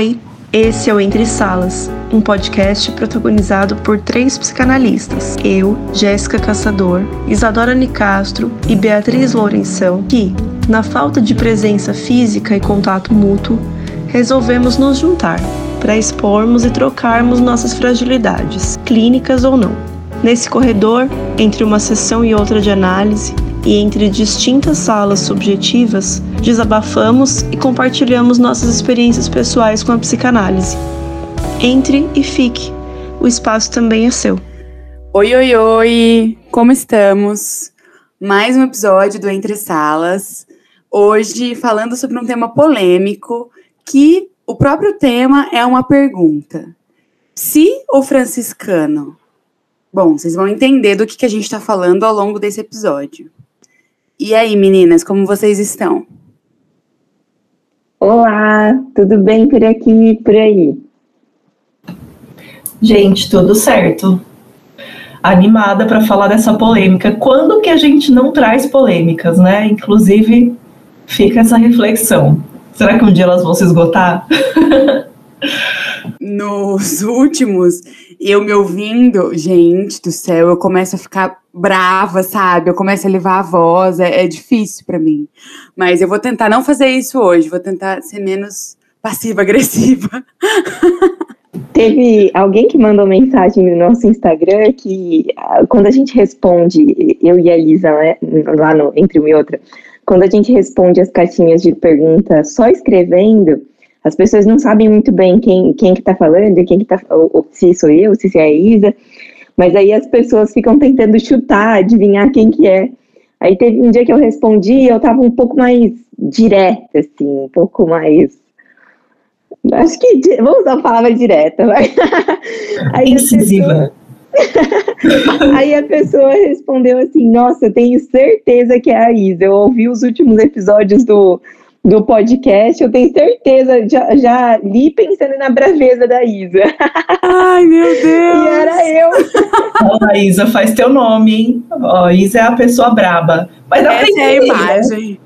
Oi, esse é o Entre Salas, um podcast protagonizado por três psicanalistas, eu, Jéssica Caçador, Isadora Nicastro e Beatriz Lourenção, que, na falta de presença física e contato mútuo, resolvemos nos juntar para expormos e trocarmos nossas fragilidades, clínicas ou não. Nesse corredor, entre uma sessão e outra de análise, e entre distintas salas subjetivas, desabafamos e compartilhamos nossas experiências pessoais com a psicanálise. Entre e fique, o espaço também é seu. Oi, oi, oi! Como estamos? Mais um episódio do Entre Salas. Hoje falando sobre um tema polêmico que o próprio tema é uma pergunta. Si ou franciscano? Bom, vocês vão entender do que, que a gente está falando ao longo desse episódio. E aí, meninas, como vocês estão? Olá, tudo bem por aqui e por aí? Gente, tudo certo. Animada para falar dessa polêmica. Quando que a gente não traz polêmicas, né? Inclusive, fica essa reflexão. Será que um dia elas vão se esgotar? Nos últimos, eu me ouvindo, gente do céu, eu começo a ficar brava, sabe? Eu começo a levar a voz, é, é difícil para mim. Mas eu vou tentar não fazer isso hoje, vou tentar ser menos passiva-agressiva. Teve alguém que mandou mensagem no nosso Instagram que ah, quando a gente responde, eu e a Isa, né, lá no Entre uma e Outra, quando a gente responde as caixinhas de pergunta só escrevendo, as pessoas não sabem muito bem quem, quem que tá falando, quem que tá, ou, ou se sou eu, se é a Isa, mas aí as pessoas ficam tentando chutar, adivinhar quem que é. Aí teve um dia que eu respondi e eu tava um pouco mais direta, assim, um pouco mais. Acho que. Vamos usar a palavra direta, vai. Aí Incisiva. Pessoa... Aí a pessoa respondeu assim: Nossa, eu tenho certeza que é a Isa. Eu ouvi os últimos episódios do, do podcast, eu tenho certeza, já, já li pensando na braveza da Isa. Ai, meu Deus! e era eu. Olha, Isa, faz teu nome, hein? Ó, Isa é a pessoa braba. Mas dá Essa pra é a entender, né? imagem.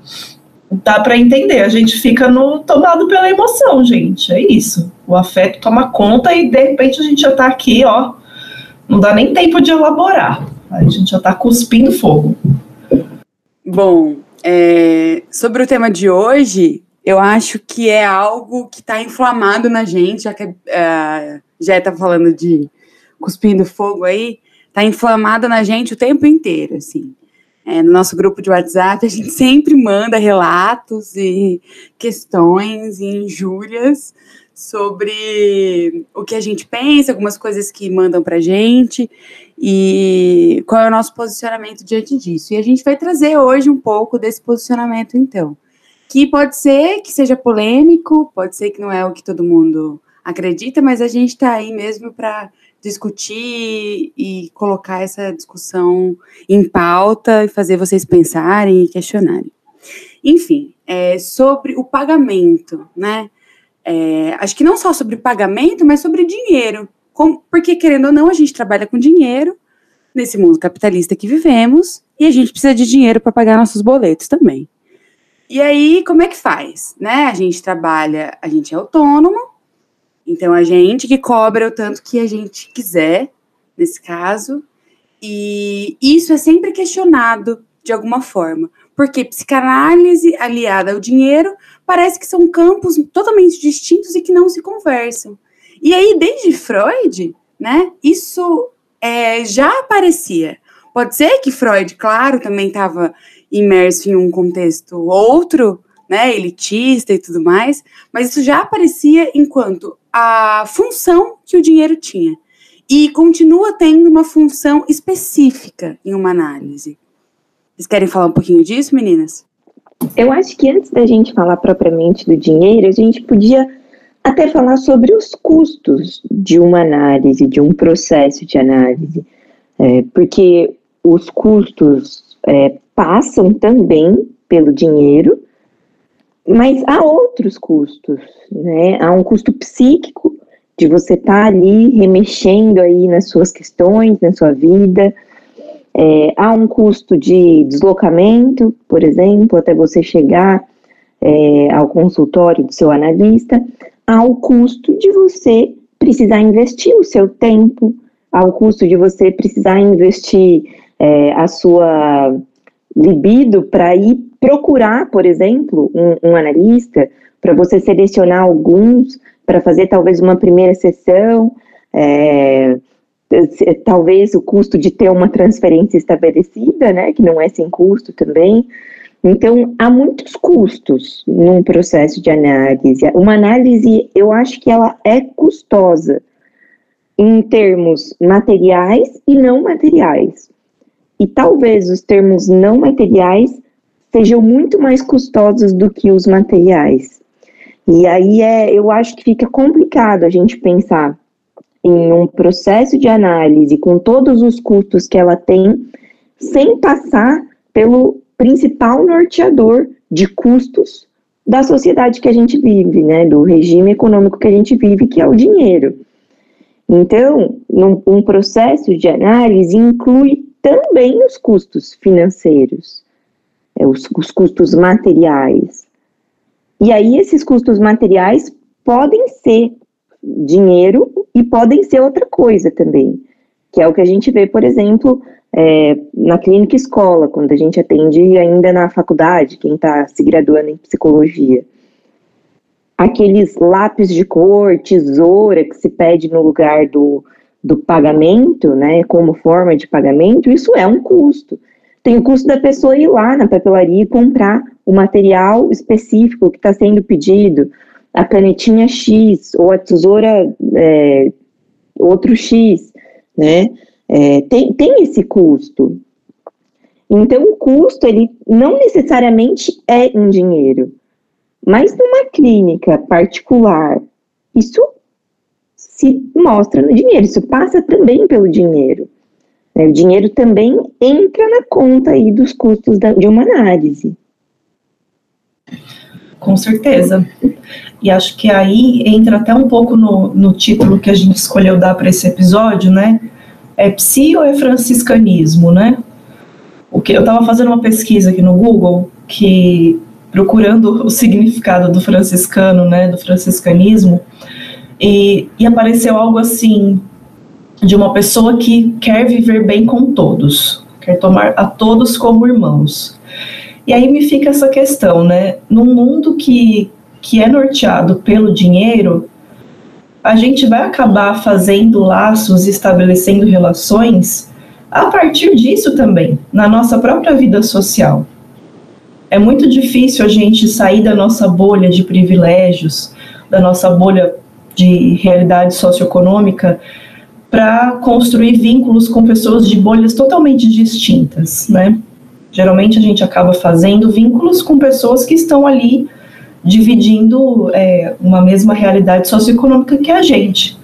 Dá pra entender, a gente fica no tomado pela emoção, gente. É isso. O afeto toma conta e de repente a gente já tá aqui, ó. Não dá nem tempo de elaborar. A gente já tá cuspindo fogo. Bom, é, sobre o tema de hoje, eu acho que é algo que está inflamado na gente, já que uh, já está falando de cuspindo fogo aí, está inflamado na gente o tempo inteiro, assim. É, no nosso grupo de WhatsApp, a gente sempre manda relatos e questões e injúrias sobre o que a gente pensa, algumas coisas que mandam para gente e qual é o nosso posicionamento diante disso. E a gente vai trazer hoje um pouco desse posicionamento, então, que pode ser que seja polêmico, pode ser que não é o que todo mundo acredita, mas a gente está aí mesmo para discutir e colocar essa discussão em pauta e fazer vocês pensarem e questionarem. Enfim, é, sobre o pagamento, né? É, acho que não só sobre pagamento, mas sobre dinheiro. Com, porque, querendo ou não, a gente trabalha com dinheiro nesse mundo capitalista que vivemos e a gente precisa de dinheiro para pagar nossos boletos também. E aí, como é que faz? Né? A gente trabalha, a gente é autônomo, então a gente que cobra o tanto que a gente quiser, nesse caso, e isso é sempre questionado de alguma forma. Porque psicanálise aliada ao dinheiro parece que são campos totalmente distintos e que não se conversam. E aí, desde Freud, né, isso é, já aparecia. Pode ser que Freud, claro, também estava imerso em um contexto outro, né, elitista e tudo mais, mas isso já aparecia enquanto a função que o dinheiro tinha. E continua tendo uma função específica em uma análise. Vocês querem falar um pouquinho disso, meninas? Eu acho que antes da gente falar propriamente do dinheiro, a gente podia até falar sobre os custos de uma análise, de um processo de análise, é, porque os custos é, passam também pelo dinheiro, mas há outros custos, né? Há um custo psíquico de você estar tá ali remexendo aí nas suas questões, na sua vida, é, há um custo de deslocamento, por exemplo, até você chegar é, ao consultório do seu analista, ao custo de você precisar investir o seu tempo, ao custo de você precisar investir é, a sua libido para ir procurar, por exemplo, um, um analista, para você selecionar alguns, para fazer talvez uma primeira sessão, é, talvez o custo de ter uma transferência estabelecida, né, que não é sem custo também. Então, há muitos custos num processo de análise. Uma análise, eu acho que ela é custosa em termos materiais e não materiais. E talvez os termos não materiais sejam muito mais custosos do que os materiais. E aí é, eu acho que fica complicado a gente pensar em um processo de análise com todos os custos que ela tem, sem passar pelo principal norteador de custos da sociedade que a gente vive, né, do regime econômico que a gente vive, que é o dinheiro. Então, num, um processo de análise inclui também os custos financeiros, é, os, os custos materiais. E aí, esses custos materiais podem ser dinheiro e podem ser outra coisa também, que é o que a gente vê, por exemplo, é, na clínica escola, quando a gente atende ainda na faculdade, quem está se graduando em psicologia. Aqueles lápis de cor, tesoura que se pede no lugar do, do pagamento, né, como forma de pagamento, isso é um custo. Tem o custo da pessoa ir lá na papelaria e comprar o material específico que está sendo pedido, a canetinha X ou a tesoura é, outro X, né? É, tem, tem esse custo. Então, o custo, ele não necessariamente é em dinheiro, mas numa clínica particular, isso se mostra no dinheiro, isso passa também pelo dinheiro. Né? O dinheiro também entra na conta aí dos custos da, de uma análise. Com certeza. E acho que aí entra até um pouco no, no título que a gente escolheu dar para esse episódio, né? É psi ou é franciscanismo, né? O que eu estava fazendo uma pesquisa aqui no Google que procurando o significado do franciscano, né, do franciscanismo, e, e apareceu algo assim de uma pessoa que quer viver bem com todos, quer tomar a todos como irmãos. E aí me fica essa questão, né? Num mundo que, que é norteado pelo dinheiro, a gente vai acabar fazendo laços, estabelecendo relações a partir disso também, na nossa própria vida social. É muito difícil a gente sair da nossa bolha de privilégios, da nossa bolha de realidade socioeconômica, para construir vínculos com pessoas de bolhas totalmente distintas, né? Geralmente a gente acaba fazendo vínculos com pessoas que estão ali dividindo é, uma mesma realidade socioeconômica que a gente.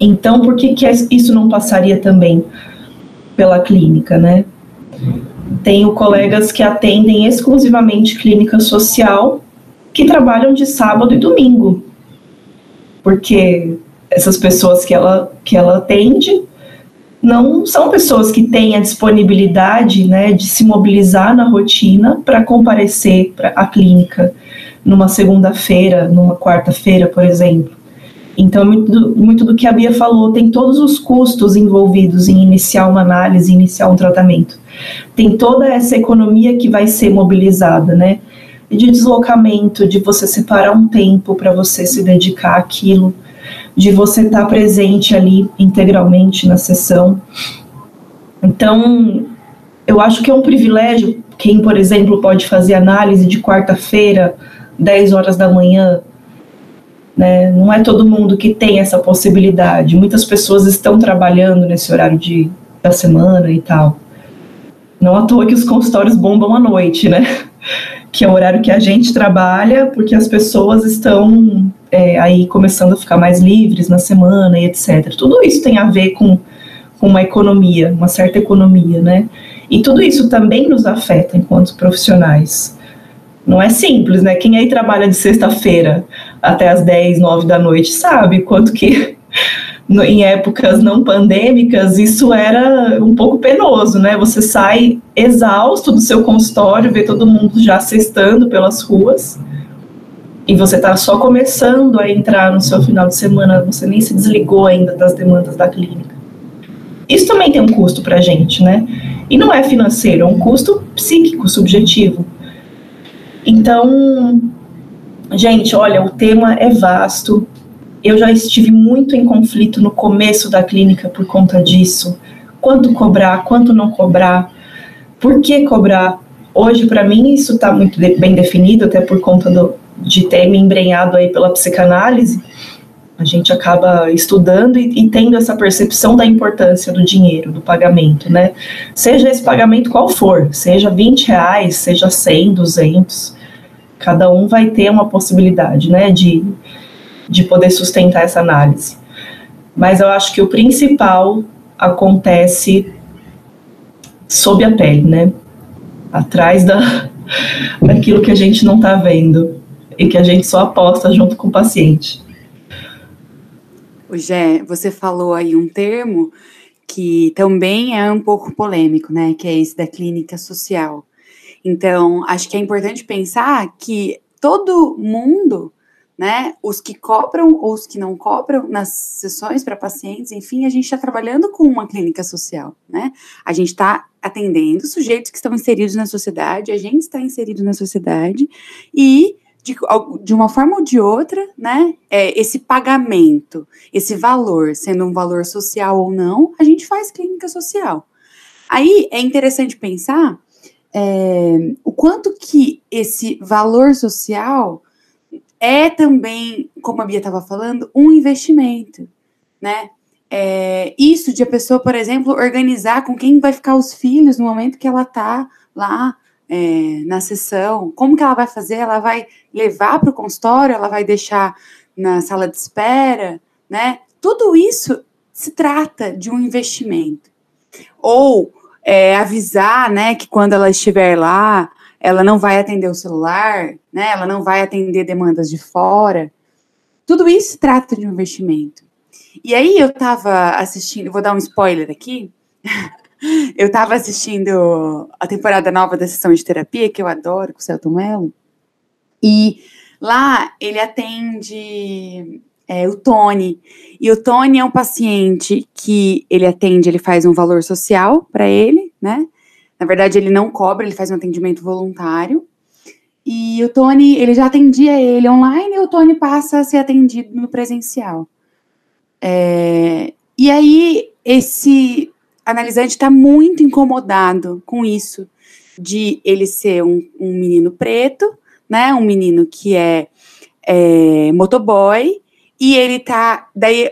Então, por que, que isso não passaria também pela clínica, né? Tenho colegas que atendem exclusivamente clínica social que trabalham de sábado e domingo, porque essas pessoas que ela, que ela atende não são pessoas que têm a disponibilidade né, de se mobilizar na rotina para comparecer a clínica numa segunda-feira, numa quarta-feira, por exemplo. Então, muito do, muito do que a Bia falou, tem todos os custos envolvidos em iniciar uma análise, iniciar um tratamento. Tem toda essa economia que vai ser mobilizada, né? De deslocamento, de você separar um tempo para você se dedicar àquilo de você estar tá presente ali integralmente na sessão. Então, eu acho que é um privilégio quem, por exemplo, pode fazer análise de quarta-feira, 10 horas da manhã. Né? Não é todo mundo que tem essa possibilidade. Muitas pessoas estão trabalhando nesse horário de, da semana e tal. Não à toa que os consultórios bombam à noite, né? Que é o horário que a gente trabalha, porque as pessoas estão é, aí começando a ficar mais livres na semana e etc. Tudo isso tem a ver com, com uma economia, uma certa economia, né? E tudo isso também nos afeta enquanto profissionais. Não é simples, né? Quem aí trabalha de sexta-feira até as 10, 9 da noite sabe quanto que no, em épocas não pandêmicas isso era um pouco penoso, né? Você sai exausto do seu consultório, vê todo mundo já cestando pelas ruas e você está só começando a entrar no seu final de semana, você nem se desligou ainda das demandas da clínica. Isso também tem um custo para a gente, né? E não é financeiro, é um custo psíquico, subjetivo. Então, gente, olha, o tema é vasto. Eu já estive muito em conflito no começo da clínica por conta disso. Quanto cobrar, quanto não cobrar, por que cobrar? Hoje, para mim, isso está muito bem definido, até por conta do, de ter me embrenhado aí pela psicanálise, a gente acaba estudando e, e, tendo essa percepção da importância do dinheiro, do pagamento, né? Seja esse pagamento qual for, seja 20 reais, seja 100, 200, cada um vai ter uma possibilidade, né, de, de poder sustentar essa análise. Mas eu acho que o principal acontece sob a pele, né? Atrás da, daquilo que a gente não está vendo e que a gente só aposta junto com o paciente. O Gé, você falou aí um termo que também é um pouco polêmico, né? Que é esse da clínica social. Então, acho que é importante pensar que todo mundo, né, os que cobram ou os que não cobram nas sessões para pacientes, enfim, a gente está trabalhando com uma clínica social, né? A gente está atendendo sujeitos que estão inseridos na sociedade, a gente está inserido na sociedade e de, de uma forma ou de outra, né, é, esse pagamento, esse valor, sendo um valor social ou não, a gente faz clínica social. Aí é interessante pensar é, o quanto que esse valor social é também, como a Bia estava falando, um investimento, né? É, isso de a pessoa, por exemplo, organizar com quem vai ficar os filhos no momento que ela está lá é, na sessão, como que ela vai fazer? Ela vai levar para o consultório, ela vai deixar na sala de espera, né? Tudo isso se trata de um investimento. Ou é, avisar, né, que quando ela estiver lá, ela não vai atender o celular, né? Ela não vai atender demandas de fora. Tudo isso se trata de um investimento. E aí eu estava assistindo, vou dar um spoiler aqui. Eu estava assistindo a temporada nova da sessão de terapia, que eu adoro, com o Celton Mello, e lá ele atende é, o Tony. E o Tony é um paciente que ele atende, ele faz um valor social para ele, né? Na verdade, ele não cobra, ele faz um atendimento voluntário. E o Tony, ele já atendia ele online e o Tony passa a ser atendido no presencial. É, e aí, esse analisante está muito incomodado com isso, de ele ser um, um menino preto, né? Um menino que é, é motoboy, e ele tá. Daí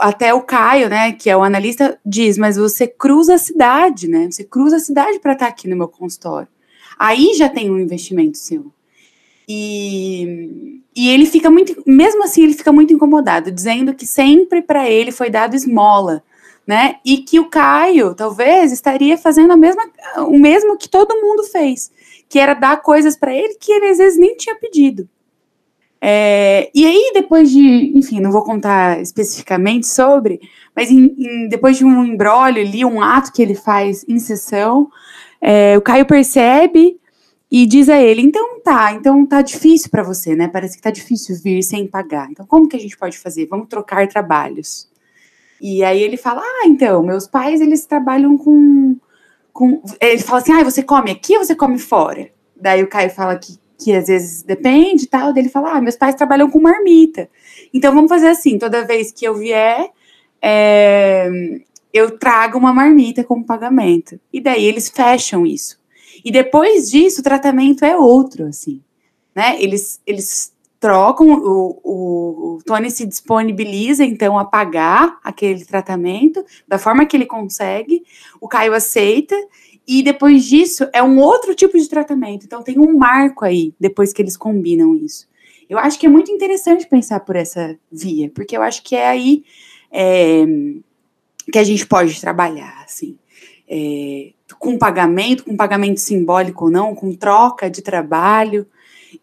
até o Caio, né, que é o analista, diz: Mas você cruza a cidade, né? Você cruza a cidade para estar tá aqui no meu consultório. Aí já tem um investimento seu. E, e ele fica muito, mesmo assim, ele fica muito incomodado, dizendo que sempre para ele foi dado esmola né? E que o Caio talvez estaria fazendo a mesma, o mesmo que todo mundo fez, que era dar coisas para ele que ele às vezes nem tinha pedido. É, e aí, depois de, enfim, não vou contar especificamente sobre, mas em, em, depois de um embrólio ali, um ato que ele faz em sessão, é, o Caio percebe e diz a ele: então tá, então tá difícil para você, né? Parece que tá difícil vir sem pagar. Então, como que a gente pode fazer? Vamos trocar trabalhos. E aí ele fala: Ah, então, meus pais eles trabalham com. com... Ele fala assim: Ah, você come aqui ou você come fora? Daí o Caio fala que, que às vezes depende e tal. Daí ele fala: Ah, meus pais trabalham com marmita. Então vamos fazer assim: toda vez que eu vier, é, eu trago uma marmita como pagamento. E daí eles fecham isso. E depois disso, o tratamento é outro, assim. Né? Eles, eles trocam, o, o, o, Tony se disponibiliza então a pagar aquele tratamento da forma que ele consegue, o Caio aceita, e depois disso é um outro tipo de tratamento. Então tem um marco aí, depois que eles combinam isso. Eu acho que é muito interessante pensar por essa via, porque eu acho que é aí é, que a gente pode trabalhar, assim. É, com pagamento, com pagamento simbólico ou não, com troca de trabalho,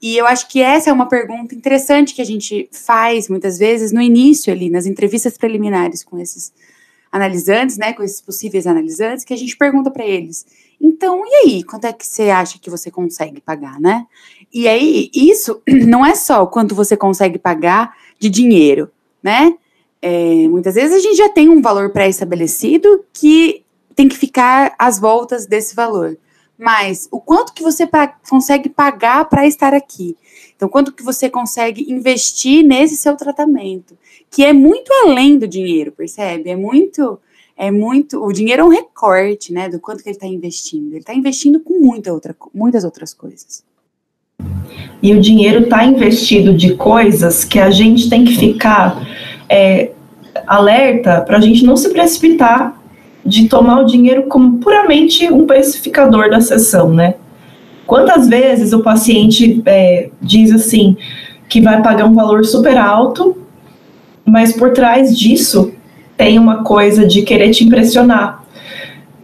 e eu acho que essa é uma pergunta interessante que a gente faz muitas vezes no início ali, nas entrevistas preliminares com esses analisantes, né, com esses possíveis analisantes, que a gente pergunta para eles: então, e aí, quanto é que você acha que você consegue pagar, né? E aí, isso não é só quanto você consegue pagar de dinheiro, né? É, muitas vezes a gente já tem um valor pré-estabelecido que tem que ficar às voltas desse valor. Mas o quanto que você pa consegue pagar para estar aqui? Então, quanto que você consegue investir nesse seu tratamento? Que é muito além do dinheiro, percebe? É muito, é muito. O dinheiro é um recorte, né? Do quanto que ele está investindo. Ele está investindo com muita outra, muitas outras coisas. E o dinheiro está investido de coisas que a gente tem que ficar é, alerta para a gente não se precipitar de tomar o dinheiro como puramente um precificador da sessão, né? Quantas vezes o paciente é, diz assim que vai pagar um valor super alto, mas por trás disso tem uma coisa de querer te impressionar,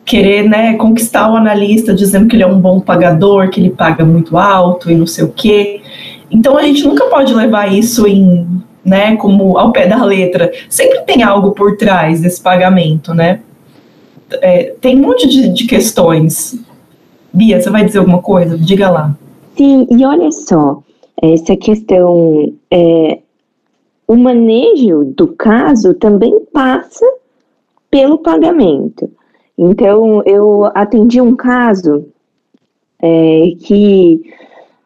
querer né, conquistar o analista dizendo que ele é um bom pagador, que ele paga muito alto e não sei o quê. Então a gente nunca pode levar isso em, né, como ao pé da letra. Sempre tem algo por trás desse pagamento, né? É, tem um monte de, de questões Bia, você vai dizer alguma coisa? Diga lá. Sim, e olha só, essa questão, é, o manejo do caso também passa pelo pagamento. Então, eu atendi um caso é, que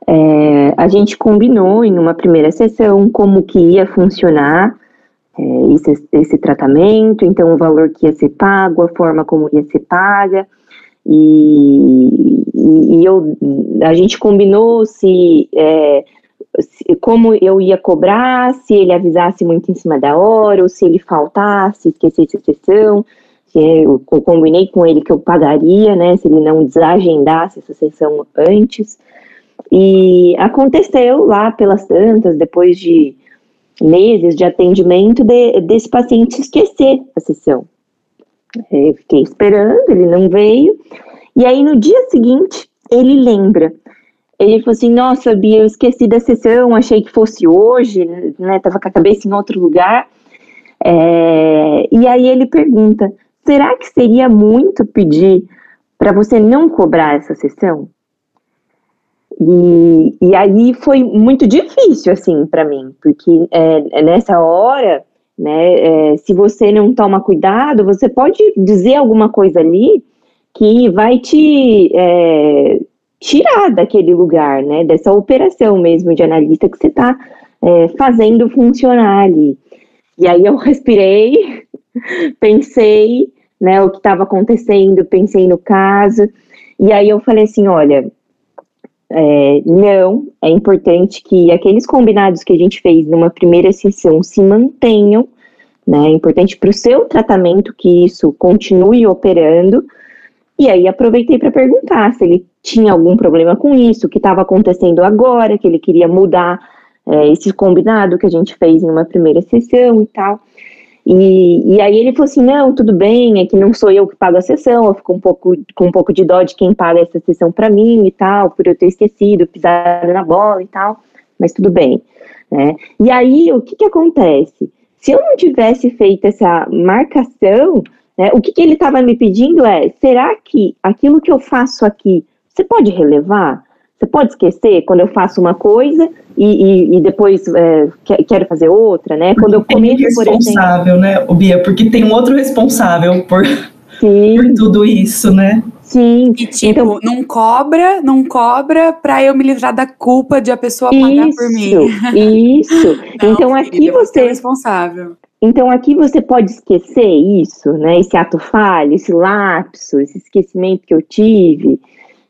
é, a gente combinou em uma primeira sessão como que ia funcionar é, esse, esse tratamento, então o valor que ia ser pago, a forma como ia ser paga. E, e, eu, a gente combinou se, é, se, como eu ia cobrar, se ele avisasse muito em cima da hora, ou se ele faltasse, esquecesse a sessão. Eu, eu combinei com ele que eu pagaria, né, se ele não desagendasse essa sessão antes. E aconteceu lá pelas tantas, depois de meses de atendimento, de, desse paciente esquecer a sessão. Eu fiquei esperando, ele não veio. E aí no dia seguinte, ele lembra. Ele falou assim: Nossa, Bia, eu esqueci da sessão, achei que fosse hoje, né? Tava com a cabeça em outro lugar. É, e aí ele pergunta: Será que seria muito pedir para você não cobrar essa sessão? E, e aí foi muito difícil, assim, para mim, porque é, nessa hora né? É, se você não toma cuidado, você pode dizer alguma coisa ali que vai te é, tirar daquele lugar, né? Dessa operação mesmo de analista que você está é, fazendo funcionar ali. E aí eu respirei, pensei, né, o que estava acontecendo, pensei no caso, e aí eu falei assim, olha, é, não, é importante que aqueles combinados que a gente fez numa primeira sessão se mantenham, né? É importante para o seu tratamento que isso continue operando. E aí aproveitei para perguntar se ele tinha algum problema com isso, o que estava acontecendo agora, que ele queria mudar é, esse combinado que a gente fez em uma primeira sessão e tal. E, e aí ele falou assim, não, tudo bem, é que não sou eu que pago a sessão, eu fico um pouco, com um pouco de dó de quem paga essa sessão para mim e tal, por eu ter esquecido, pisado na bola e tal, mas tudo bem. Né? E aí, o que que acontece? Se eu não tivesse feito essa marcação, né, o que, que ele estava me pedindo é: será que aquilo que eu faço aqui você pode relevar? Você pode esquecer quando eu faço uma coisa e, e, e depois é, quero fazer outra, né? Quando eu começo, por exemplo. responsável, né, Bia? Porque tem um outro responsável por, por tudo isso, né? Sim. E tipo, então, não cobra, não cobra para eu me livrar da culpa de a pessoa pagar isso, por mim. Isso. não, então aqui você é responsável. Então aqui você pode esquecer isso, né? Esse ato falho, esse lapso, esse esquecimento que eu tive.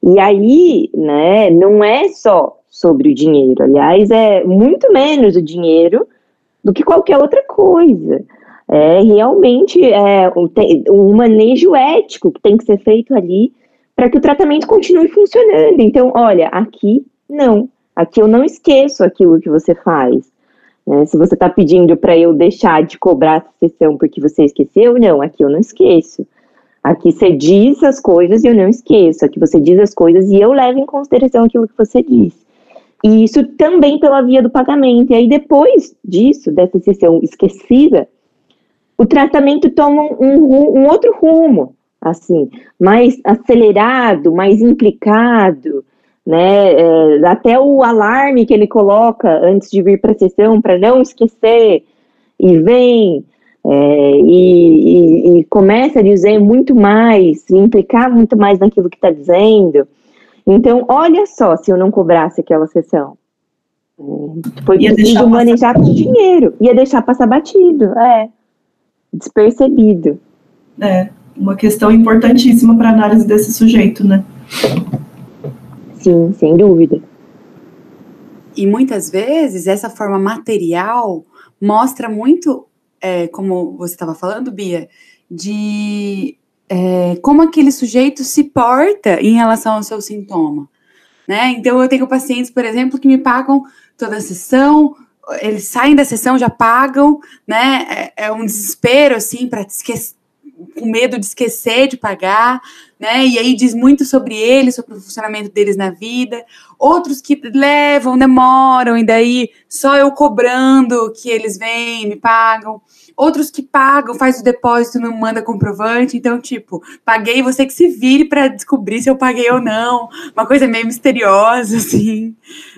E aí, né, não é só sobre o dinheiro, aliás, é muito menos o dinheiro do que qualquer outra coisa. É realmente é, um manejo ético que tem que ser feito ali para que o tratamento continue funcionando. Então, olha, aqui não. Aqui eu não esqueço aquilo que você faz. Né? Se você está pedindo para eu deixar de cobrar a sessão porque você esqueceu, não, aqui eu não esqueço. Aqui você diz as coisas e eu não esqueço. Aqui você diz as coisas e eu levo em consideração aquilo que você diz. E isso também pela via do pagamento. E aí, depois disso, dessa sessão esquecida, o tratamento toma um, um outro rumo, assim, mais acelerado, mais implicado, né? É, até o alarme que ele coloca antes de vir para a sessão para não esquecer e vem é, e, e, e, começa a dizer muito mais, implicar muito mais naquilo que está dizendo. Então, olha só se eu não cobrasse aquela sessão. É, foi ia preciso manejar com dinheiro, ia deixar passar batido, é, despercebido. É, uma questão importantíssima para análise desse sujeito, né? Sim, sem dúvida. E muitas vezes essa forma material mostra muito é, como você estava falando, Bia, de é, como aquele sujeito se porta em relação ao seu sintoma. Né? Então, eu tenho pacientes, por exemplo, que me pagam toda a sessão, eles saem da sessão, já pagam, né? É, é um desespero, assim, para esquecer com medo de esquecer de pagar, né? E aí diz muito sobre eles, sobre o funcionamento deles na vida. Outros que levam, demoram, e daí só eu cobrando que eles vêm, me pagam. Outros que pagam, faz o depósito, não manda comprovante. Então, tipo, paguei, você que se vire para descobrir se eu paguei ou não. Uma coisa meio misteriosa, assim.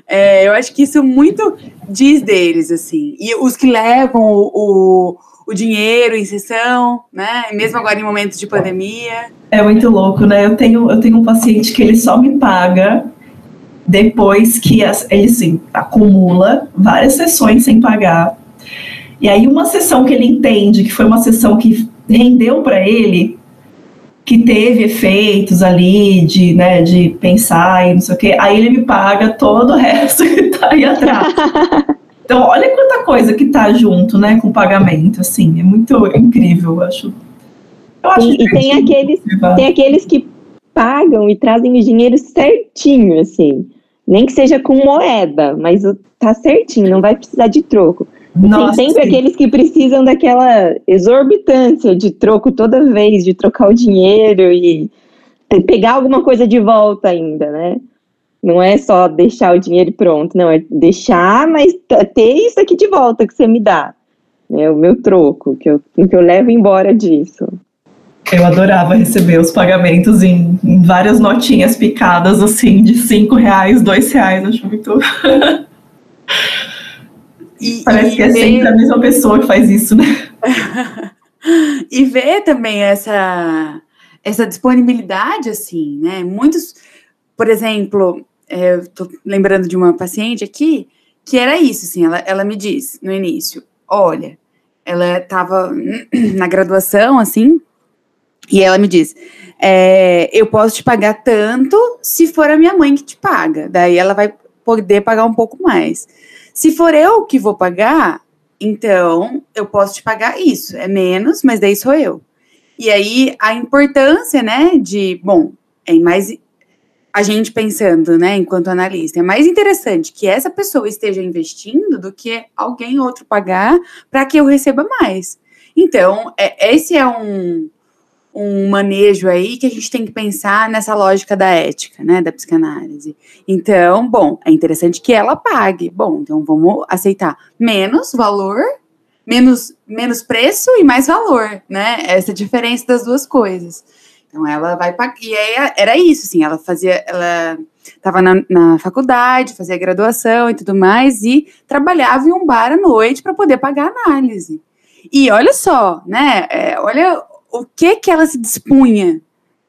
É, eu acho que isso muito diz deles, assim. E os que levam o, o o dinheiro em sessão, né? Mesmo agora em momentos de pandemia. É muito louco, né? Eu tenho, eu tenho um paciente que ele só me paga depois que as, ele assim, acumula várias sessões sem pagar. E aí uma sessão que ele entende que foi uma sessão que rendeu para ele, que teve efeitos ali de, né, de pensar e não sei o quê, aí ele me paga todo o resto que tá aí atrás. Então, olha quanta coisa que tá junto, né, com o pagamento, assim, é muito incrível, eu acho. Eu acho e, e tem aqueles, tem aqueles que pagam e trazem o dinheiro certinho, assim, nem que seja com moeda, mas tá certinho, não vai precisar de troco. Nossa, tem sempre sim. aqueles que precisam daquela exorbitância de troco toda vez, de trocar o dinheiro e pegar alguma coisa de volta ainda, né? Não é só deixar o dinheiro pronto, não, é deixar, mas ter isso aqui de volta que você me dá. É o meu troco, que eu, que eu levo embora disso. Eu adorava receber os pagamentos em, em várias notinhas picadas, assim, de cinco reais, dois reais, acho muito. E, Parece e que é sempre a mesma pessoa que faz isso, né? e ver também essa, essa disponibilidade, assim, né? Muitos por exemplo, é, tô lembrando de uma paciente aqui que era isso, assim, ela, ela me disse no início, olha, ela estava na graduação, assim, e ela me disse, é, eu posso te pagar tanto se for a minha mãe que te paga, daí ela vai poder pagar um pouco mais. Se for eu que vou pagar, então eu posso te pagar isso, é menos, mas daí sou eu. E aí a importância, né, de, bom, é mais a gente pensando, né, enquanto analista, é mais interessante que essa pessoa esteja investindo do que alguém outro pagar para que eu receba mais. Então, é, esse é um, um manejo aí que a gente tem que pensar nessa lógica da ética, né, da psicanálise. Então, bom, é interessante que ela pague. Bom, então vamos aceitar menos valor, menos, menos preço e mais valor, né? Essa diferença das duas coisas. Então ela vai pagar. E aí era isso, assim, ela fazia. Ela estava na, na, faculdade, fazia graduação e tudo mais, e trabalhava em um bar à noite para poder pagar a análise. E olha só, né? É, olha o que que ela se dispunha,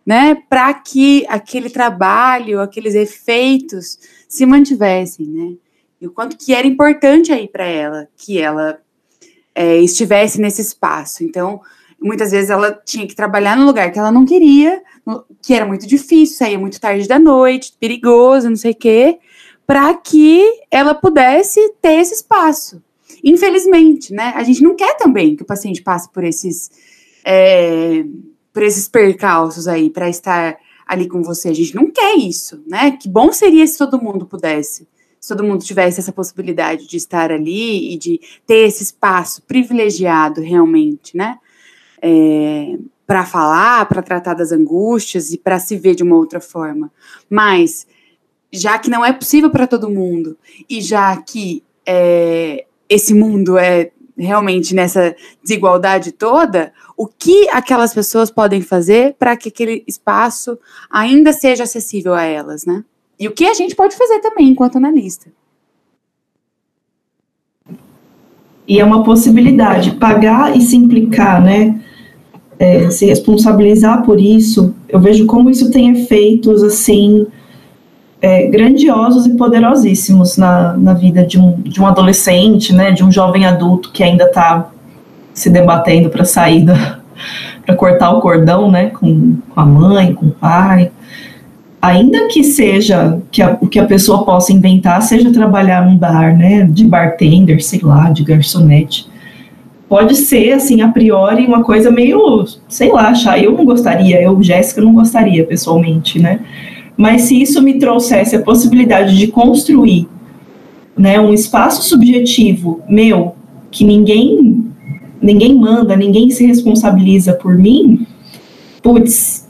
né, para que aquele trabalho, aqueles efeitos se mantivessem, né? E o quanto que era importante aí para ela que ela é, estivesse nesse espaço. Então, Muitas vezes ela tinha que trabalhar no lugar que ela não queria, que era muito difícil, saía muito tarde da noite, perigoso, não sei o quê, para que ela pudesse ter esse espaço. Infelizmente, né? A gente não quer também que o paciente passe por esses, é, por esses percalços aí, para estar ali com você. A gente não quer isso, né? Que bom seria se todo mundo pudesse se todo mundo tivesse essa possibilidade de estar ali e de ter esse espaço privilegiado realmente, né? É, para falar, para tratar das angústias e para se ver de uma outra forma. Mas, já que não é possível para todo mundo, e já que é, esse mundo é realmente nessa desigualdade toda, o que aquelas pessoas podem fazer para que aquele espaço ainda seja acessível a elas, né? E o que a gente pode fazer também enquanto analista. E é uma possibilidade, pagar e se implicar, né? É, se responsabilizar por isso. Eu vejo como isso tem efeitos, assim, é, grandiosos e poderosíssimos na, na vida de um, de um adolescente, né? De um jovem adulto que ainda está se debatendo para sair para cortar o cordão, né? Com, com a mãe, com o pai ainda que seja que a, o que a pessoa possa inventar seja trabalhar num bar, né, de bartender, sei lá, de garçonete, pode ser assim a priori uma coisa meio, sei lá, achar eu não gostaria, eu Jéssica não gostaria pessoalmente, né? Mas se isso me trouxesse a possibilidade de construir, né, um espaço subjetivo meu que ninguém ninguém manda, ninguém se responsabiliza por mim, putz,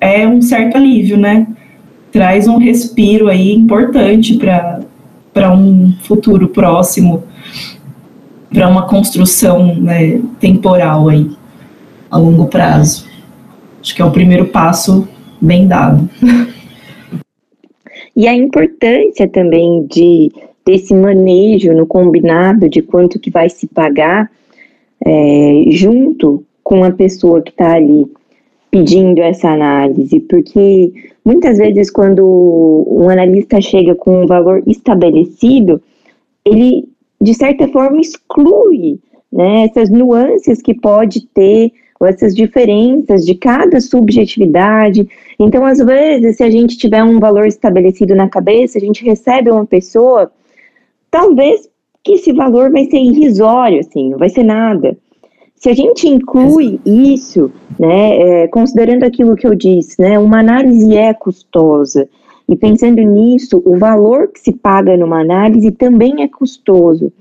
é um certo alívio, né? traz um respiro aí importante para um futuro próximo, para uma construção né, temporal aí, a longo prazo. Acho que é o primeiro passo bem dado. E a importância também de desse manejo no combinado de quanto que vai se pagar é, junto com a pessoa que está ali pedindo essa análise, porque muitas vezes quando um analista chega com um valor estabelecido, ele de certa forma exclui né, essas nuances que pode ter, ou essas diferenças de cada subjetividade. Então, às vezes, se a gente tiver um valor estabelecido na cabeça, a gente recebe uma pessoa, talvez que esse valor vai ser irrisório, assim, não vai ser nada. Se a gente inclui isso, né, é, considerando aquilo que eu disse, né, uma análise é custosa, e pensando nisso, o valor que se paga numa análise também é custoso.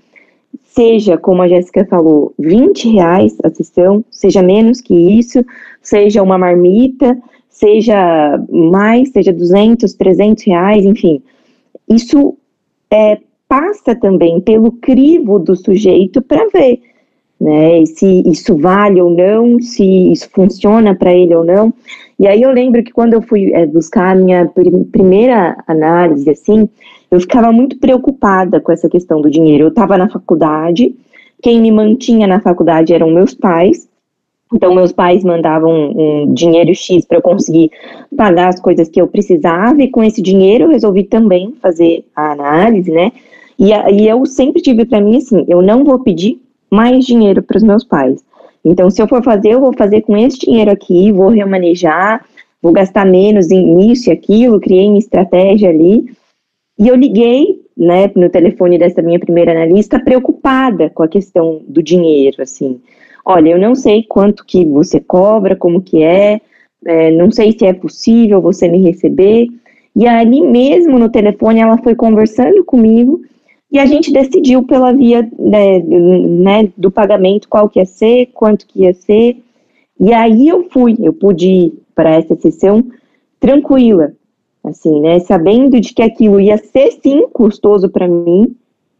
Seja, como a Jéssica falou, 20 reais a sessão, seja menos que isso, seja uma marmita, seja mais, seja 200, 300 reais, enfim. Isso é, passa também pelo crivo do sujeito para ver né? se isso vale ou não, se isso funciona para ele ou não. E aí eu lembro que quando eu fui é, buscar a minha pr primeira análise, assim, eu ficava muito preocupada com essa questão do dinheiro. Eu estava na faculdade, quem me mantinha na faculdade eram meus pais. Então, meus pais mandavam um, um dinheiro X para eu conseguir pagar as coisas que eu precisava, e com esse dinheiro eu resolvi também fazer a análise, né? E, e eu sempre tive para mim assim: eu não vou pedir mais dinheiro para os meus pais. Então, se eu for fazer, eu vou fazer com esse dinheiro aqui, vou remanejar, vou gastar menos nisso e aquilo, criei minha estratégia ali. E eu liguei, né, no telefone dessa minha primeira analista, preocupada com a questão do dinheiro, assim. Olha, eu não sei quanto que você cobra, como que é, é não sei se é possível você me receber. E ali mesmo no telefone ela foi conversando comigo e a gente decidiu pela via né, né, do pagamento qual que ia ser, quanto que ia ser. E aí eu fui, eu pude ir para essa sessão tranquila, assim, né, sabendo de que aquilo ia ser sim custoso para mim,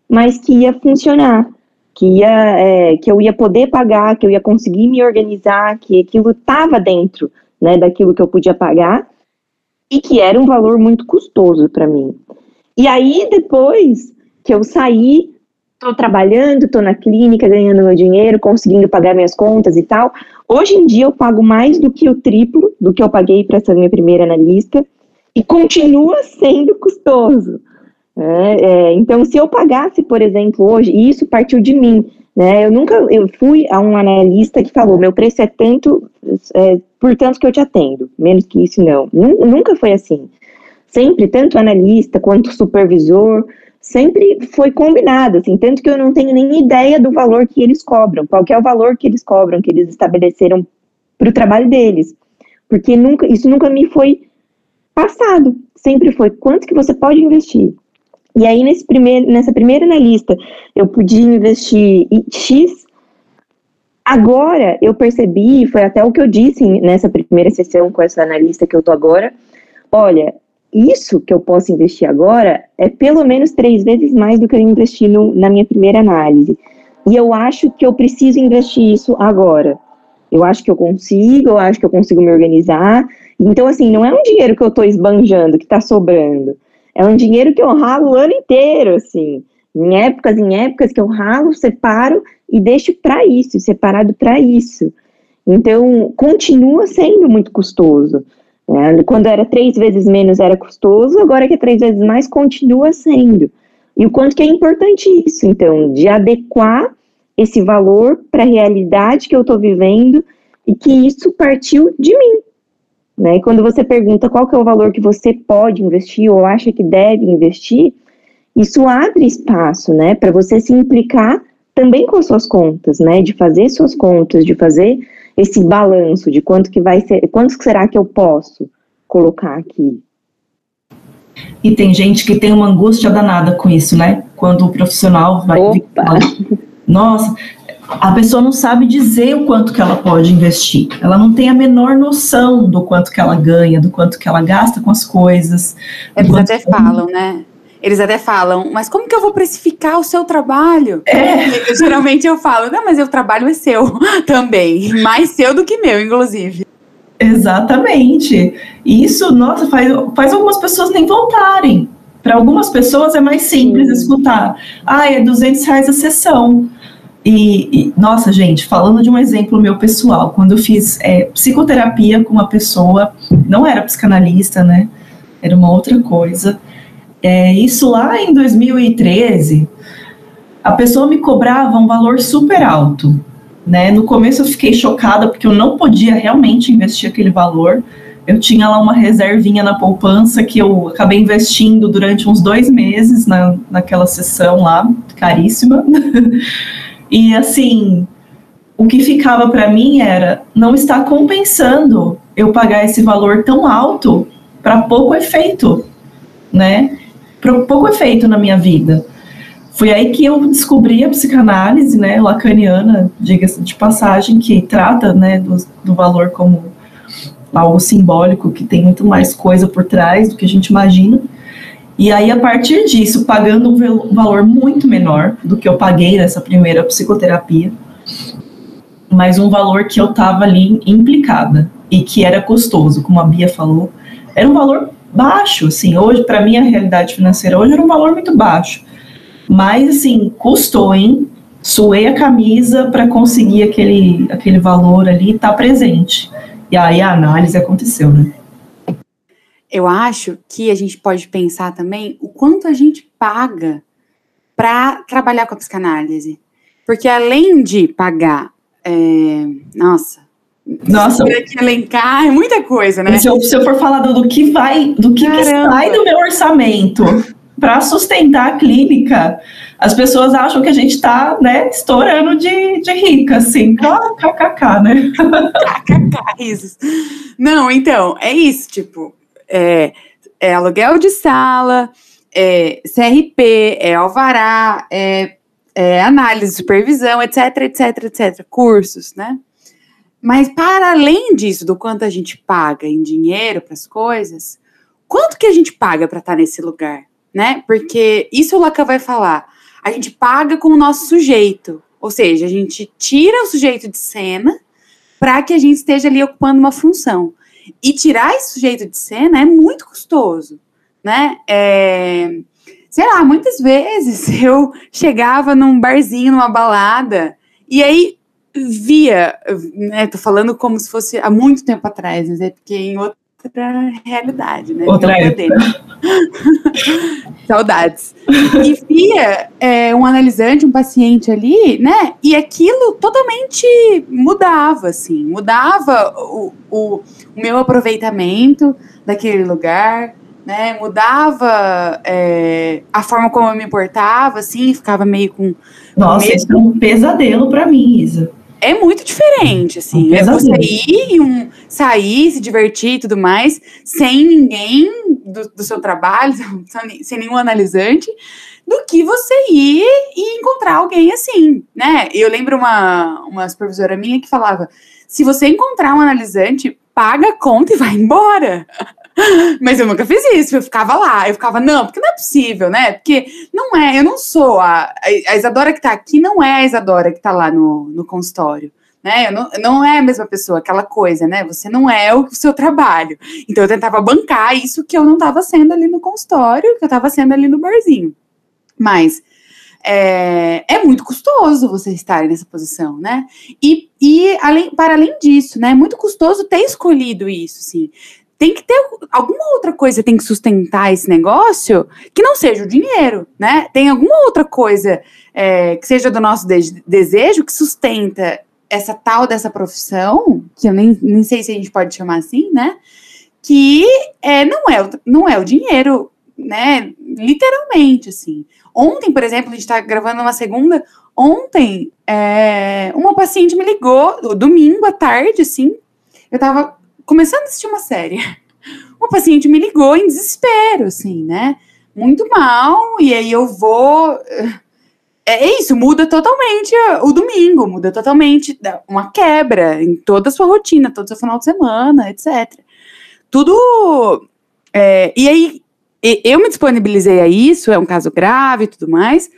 mas que ia funcionar, que ia, é, que eu ia poder pagar, que eu ia conseguir me organizar, que aquilo estava dentro, né, daquilo que eu podia pagar e que era um valor muito custoso para mim. E aí depois que eu saí, tô trabalhando, tô na clínica, ganhando meu dinheiro, conseguindo pagar minhas contas e tal. Hoje em dia eu pago mais do que o triplo do que eu paguei para essa minha primeira analista e continua sendo custoso. É, é, então, se eu pagasse, por exemplo, hoje, e isso partiu de mim, né? Eu nunca, eu fui a um analista que falou, meu preço é tanto, é, por tanto que eu te atendo, menos que isso não. Nunca foi assim. Sempre, tanto analista quanto supervisor, sempre foi combinado, assim, tanto que eu não tenho nem ideia do valor que eles cobram, qual é o valor que eles cobram, que eles estabeleceram para o trabalho deles, porque nunca, isso nunca me foi passado, sempre foi quanto que você pode investir. E aí nesse primeiro, nessa primeira analista, eu podia investir X. Agora eu percebi, foi até o que eu disse nessa primeira sessão com essa analista que eu tô agora. Olha, isso que eu posso investir agora é pelo menos três vezes mais do que eu investi no, na minha primeira análise. e eu acho que eu preciso investir isso agora. Eu acho que eu consigo, eu acho que eu consigo me organizar. Então, assim, não é um dinheiro que eu estou esbanjando, que está sobrando. É um dinheiro que eu ralo o ano inteiro, assim. Em épocas, em épocas que eu ralo, separo e deixo para isso, separado para isso. Então, continua sendo muito custoso. Né? Quando era três vezes menos era custoso, agora que é três vezes mais, continua sendo. E o quanto que é importante isso, então, de adequar esse valor para a realidade que eu estou vivendo e que isso partiu de mim. Né? E quando você pergunta qual que é o valor que você pode investir ou acha que deve investir, isso abre espaço, né, para você se implicar também com as suas contas, né, de fazer suas contas, de fazer esse balanço de quanto que vai ser, quanto será que eu posso colocar aqui. E tem gente que tem uma angústia danada com isso, né? Quando o profissional vai. Opa. Nossa, a pessoa não sabe dizer o quanto que ela pode investir. Ela não tem a menor noção do quanto que ela ganha, do quanto que ela gasta com as coisas. Eles até falam, né? Eles até falam, mas como que eu vou precificar o seu trabalho? É. Eu, geralmente eu falo, não, mas o trabalho é seu também, mais seu do que meu, inclusive. Exatamente. E isso, nossa, faz, faz algumas pessoas nem voltarem. Para algumas pessoas é mais simples escutar. Ah, é 200 reais a sessão. E, e, nossa, gente, falando de um exemplo meu pessoal, quando eu fiz é, psicoterapia com uma pessoa, não era psicanalista, né? Era uma outra coisa. É, isso lá em 2013, a pessoa me cobrava um valor super alto. Né? No começo eu fiquei chocada porque eu não podia realmente investir aquele valor. Eu tinha lá uma reservinha na poupança que eu acabei investindo durante uns dois meses na, naquela sessão lá, caríssima. e assim, o que ficava para mim era não está compensando eu pagar esse valor tão alto para pouco efeito, né? Pouco efeito na minha vida. Foi aí que eu descobri a psicanálise, né, lacaniana, diga-se de passagem, que trata, né, do, do valor como algo simbólico, que tem muito mais coisa por trás do que a gente imagina. E aí, a partir disso, pagando um valor muito menor do que eu paguei nessa primeira psicoterapia, mas um valor que eu estava ali implicada e que era custoso, como a Bia falou, era um valor baixo, assim, hoje, para mim, a realidade financeira hoje era um valor muito baixo. Mas, assim, custou, hein? Suei a camisa para conseguir aquele, aquele valor ali estar tá presente. E aí a análise aconteceu, né? Eu acho que a gente pode pensar também o quanto a gente paga para trabalhar com a psicanálise. Porque além de pagar, é, nossa, nossa. que elencar é muita coisa, né? Se eu, se eu for falar do, do que vai, do que, que sai do meu orçamento para sustentar a clínica, as pessoas acham que a gente está, né, estourando de, de rica, assim, kkk, né? kkk, risos. Não, então, é isso, tipo, é, é aluguel de sala, é CRP, é alvará, é, é análise, supervisão, etc, etc, etc, cursos, né? Mas para além disso, do quanto a gente paga em dinheiro para as coisas, quanto que a gente paga para estar tá nesse lugar, né? Porque isso o Lacan vai falar. A gente paga com o nosso sujeito, ou seja, a gente tira o sujeito de cena para que a gente esteja ali ocupando uma função. E tirar esse sujeito de cena é muito custoso, né? É, sei lá, muitas vezes eu chegava num barzinho, numa balada, e aí via, né, tô falando como se fosse há muito tempo atrás, mas é porque em outra realidade, né? Outra. Saudades. E via é, um analisante, um paciente ali, né? E aquilo totalmente mudava, assim, mudava o, o, o meu aproveitamento daquele lugar, né? Mudava é, a forma como eu me portava, assim, ficava meio com. Nossa, isso é um pesadelo para mim, Isa é muito diferente, assim. É você ir, um, sair, se divertir e tudo mais, sem ninguém do, do seu trabalho, sem nenhum analisante, do que você ir e encontrar alguém assim, né? Eu lembro uma, uma supervisora minha que falava: se você encontrar um analisante, paga a conta e vai embora. Mas eu nunca fiz isso, eu ficava lá, eu ficava, não, porque não é possível, né? Porque não é, eu não sou a. A Isadora que tá aqui não é a Isadora que tá lá no, no consultório. Né? Não, não é a mesma pessoa, aquela coisa, né? Você não é o seu trabalho. Então eu tentava bancar isso que eu não estava sendo ali no consultório, que eu estava sendo ali no barzinho. Mas é, é, muito custoso você estar nessa posição, né? E, e além, para além disso, né? É muito custoso ter escolhido isso, sim tem que ter alguma outra coisa tem que sustentar esse negócio que não seja o dinheiro, né? Tem alguma outra coisa é, que seja do nosso de desejo que sustenta essa tal dessa profissão, que eu nem, nem sei se a gente pode chamar assim, né? Que é, não, é, não é o dinheiro, né? Literalmente, assim. Ontem, por exemplo, a gente está gravando uma segunda. Ontem, é, uma paciente me ligou, domingo à tarde, assim. Eu tava começando a assistir uma série. O paciente me ligou em desespero, assim, né? Muito mal, e aí eu vou. É, é isso, muda totalmente o domingo, muda totalmente uma quebra em toda a sua rotina, todo o seu final de semana, etc. Tudo. É, e aí, eu me disponibilizei a isso, é um caso grave e tudo mais,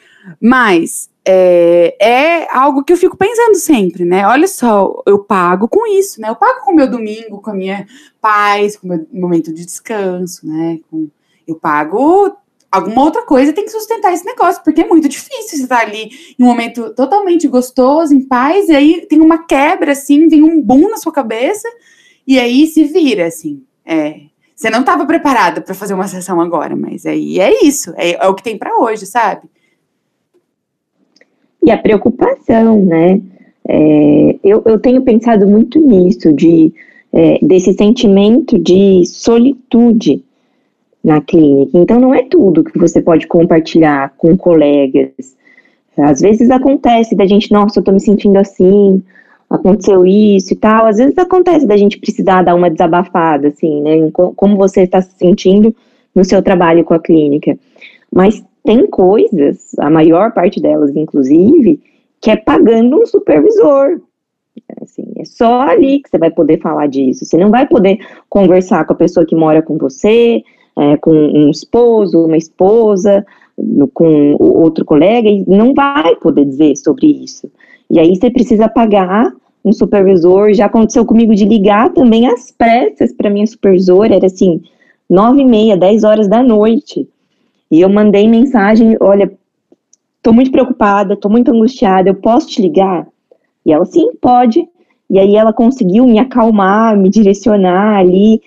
mas é, é, algo que eu fico pensando sempre, né? Olha só, eu pago com isso, né? Eu pago com o meu domingo, com a minha paz, com o meu momento de descanso, né? Com, eu pago alguma outra coisa tem que sustentar esse negócio, porque é muito difícil você estar tá ali em um momento totalmente gostoso, em paz, e aí tem uma quebra, assim, vem um boom na sua cabeça, e aí se vira, assim. É, você não estava preparada para fazer uma sessão agora, mas aí é isso, é, é o que tem para hoje, sabe? E a preocupação, né? É, eu, eu tenho pensado muito nisso, de, é, desse sentimento de solitude na clínica. Então, não é tudo que você pode compartilhar com colegas. Às vezes acontece da gente, nossa, eu tô me sentindo assim, aconteceu isso e tal. Às vezes acontece da gente precisar dar uma desabafada, assim, né? Como você está se sentindo no seu trabalho com a clínica. Mas tem coisas, a maior parte delas, inclusive, que é pagando um supervisor. Assim, é só ali que você vai poder falar disso. Você não vai poder conversar com a pessoa que mora com você, é, com um esposo, uma esposa, com outro colega, e não vai poder dizer sobre isso. E aí você precisa pagar um supervisor. Já aconteceu comigo de ligar também às pressas para minha supervisora, era assim, nove e meia, dez horas da noite. E eu mandei mensagem, olha, tô muito preocupada, tô muito angustiada, eu posso te ligar? E ela, sim, pode. E aí ela conseguiu me acalmar, me direcionar ali,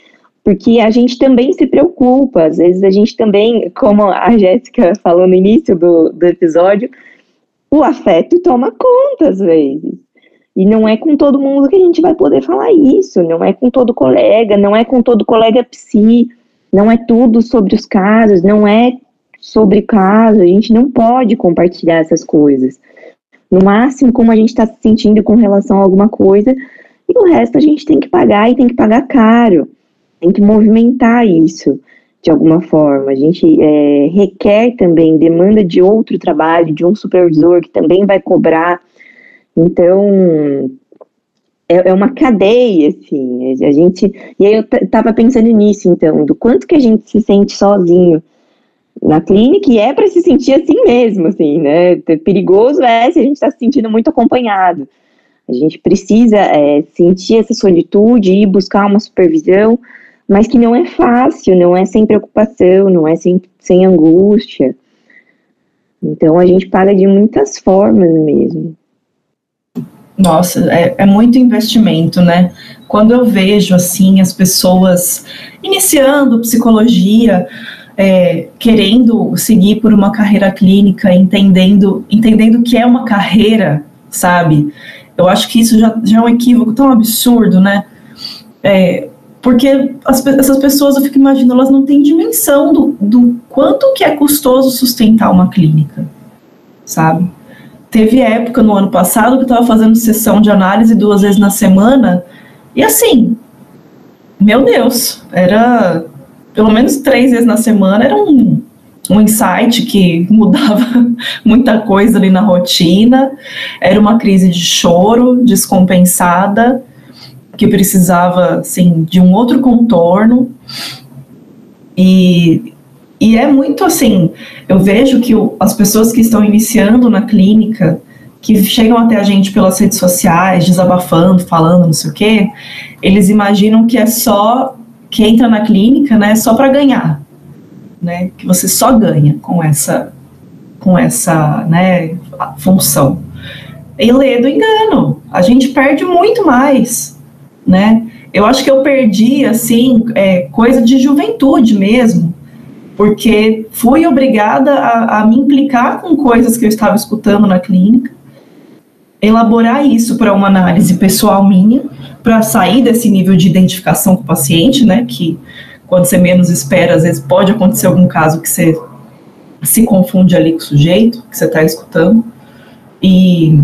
porque a gente também se preocupa, às vezes a gente também, como a Jéssica falou no início do, do episódio, o afeto toma conta às vezes. E não é com todo mundo que a gente vai poder falar isso, não é com todo colega, não é com todo colega psi, não é tudo sobre os casos, não é sobre caso, a gente não pode compartilhar essas coisas. No máximo, como a gente está se sentindo com relação a alguma coisa, e o resto a gente tem que pagar e tem que pagar caro. Tem que movimentar isso de alguma forma. A gente é, requer também demanda de outro trabalho, de um supervisor que também vai cobrar. Então, é, é uma cadeia, assim. A gente. E aí eu estava pensando nisso, então, do quanto que a gente se sente sozinho na clínica e é para se sentir assim mesmo, assim, né? Perigoso é se a gente está se sentindo muito acompanhado. A gente precisa é, sentir essa solitude e buscar uma supervisão, mas que não é fácil, não é sem preocupação, não é sem, sem angústia. Então a gente paga de muitas formas mesmo. Nossa, é, é, muito investimento, né? Quando eu vejo assim as pessoas iniciando psicologia, é, querendo seguir por uma carreira clínica, entendendo, entendendo que é uma carreira, sabe? Eu acho que isso já, já é um equívoco tão absurdo, né? É, porque as, essas pessoas, eu fico imaginando, elas não têm dimensão do, do quanto que é custoso sustentar uma clínica, sabe? Teve época no ano passado que eu estava fazendo sessão de análise duas vezes na semana, e assim, meu Deus, era pelo menos três vezes na semana, era um, um insight que mudava muita coisa ali na rotina. Era uma crise de choro descompensada, que precisava, assim, de um outro contorno. E, e é muito assim, eu vejo que o, as pessoas que estão iniciando na clínica, que chegam até a gente pelas redes sociais, desabafando, falando, não sei o quê, eles imaginam que é só que entra na clínica, né, só para ganhar, né, que você só ganha com essa com essa, né, função. E lê do engano. A gente perde muito mais, né? Eu acho que eu perdi, assim, é, coisa de juventude mesmo, porque fui obrigada a, a me implicar com coisas que eu estava escutando na clínica, elaborar isso para uma análise pessoal minha, para sair desse nível de identificação com o paciente, né? Que quando você menos espera, às vezes pode acontecer algum caso que você se confunde ali com o sujeito que você está escutando. E,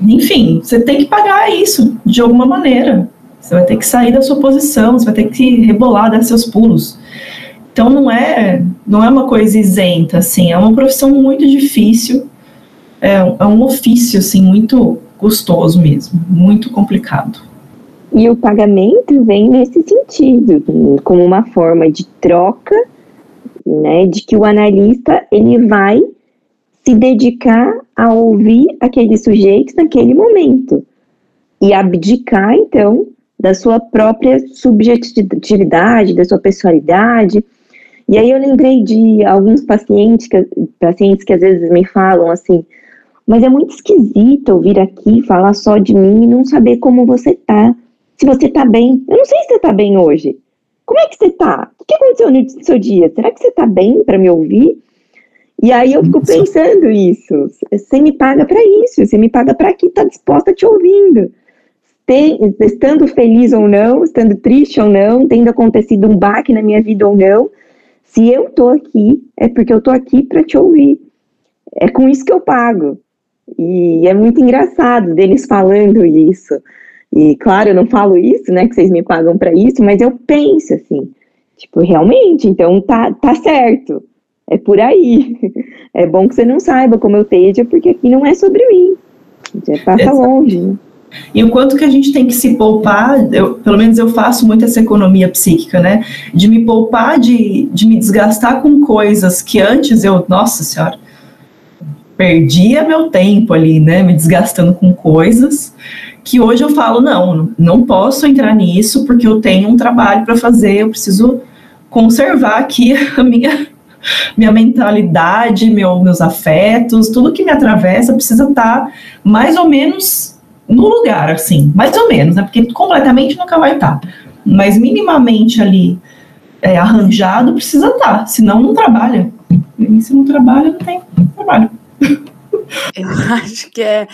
enfim, você tem que pagar isso de alguma maneira. Você vai ter que sair da sua posição, você vai ter que rebolar, dar seus pulos. Então não é, não é uma coisa isenta, assim, é uma profissão muito difícil, é, é um ofício, assim, muito custoso mesmo, muito complicado. E o pagamento vem nesse sentido, como uma forma de troca né, de que o analista ele vai se dedicar a ouvir aquele sujeito naquele momento e abdicar então da sua própria subjetividade, da sua pessoalidade. E aí eu lembrei de alguns pacientes que, pacientes que às vezes me falam assim, mas é muito esquisito ouvir aqui falar só de mim e não saber como você tá. Se você tá bem. Eu não sei se você tá bem hoje. Como é que você tá? O que aconteceu no seu dia? Será que você tá bem para me ouvir? E aí eu fico pensando isso. Você me paga para isso, você me paga para aqui, tá disposta te ouvindo. Tem, estando feliz ou não, estando triste ou não, tendo acontecido um baque na minha vida ou não, se eu tô aqui, é porque eu tô aqui para te ouvir. É com isso que eu pago. E é muito engraçado deles falando isso. E claro, eu não falo isso, né, que vocês me pagam para isso, mas eu penso assim, tipo, realmente, então tá, tá certo. É por aí. É bom que você não saiba como eu esteja, porque aqui não é sobre mim. Já passa Exato. longe. E o quanto que a gente tem que se poupar, eu, pelo menos eu faço muito essa economia psíquica, né? De me poupar, de, de me desgastar com coisas que antes eu, nossa senhora, perdia meu tempo ali, né? Me desgastando com coisas que hoje eu falo, não, não posso entrar nisso porque eu tenho um trabalho para fazer, eu preciso conservar aqui a minha, minha mentalidade, meu, meus afetos, tudo que me atravessa precisa estar tá mais ou menos no lugar, assim, mais ou menos, né? Porque completamente nunca vai estar, tá. mas minimamente ali é, arranjado precisa estar, tá, senão não trabalha. E se não trabalha, não tem trabalho. Eu acho que é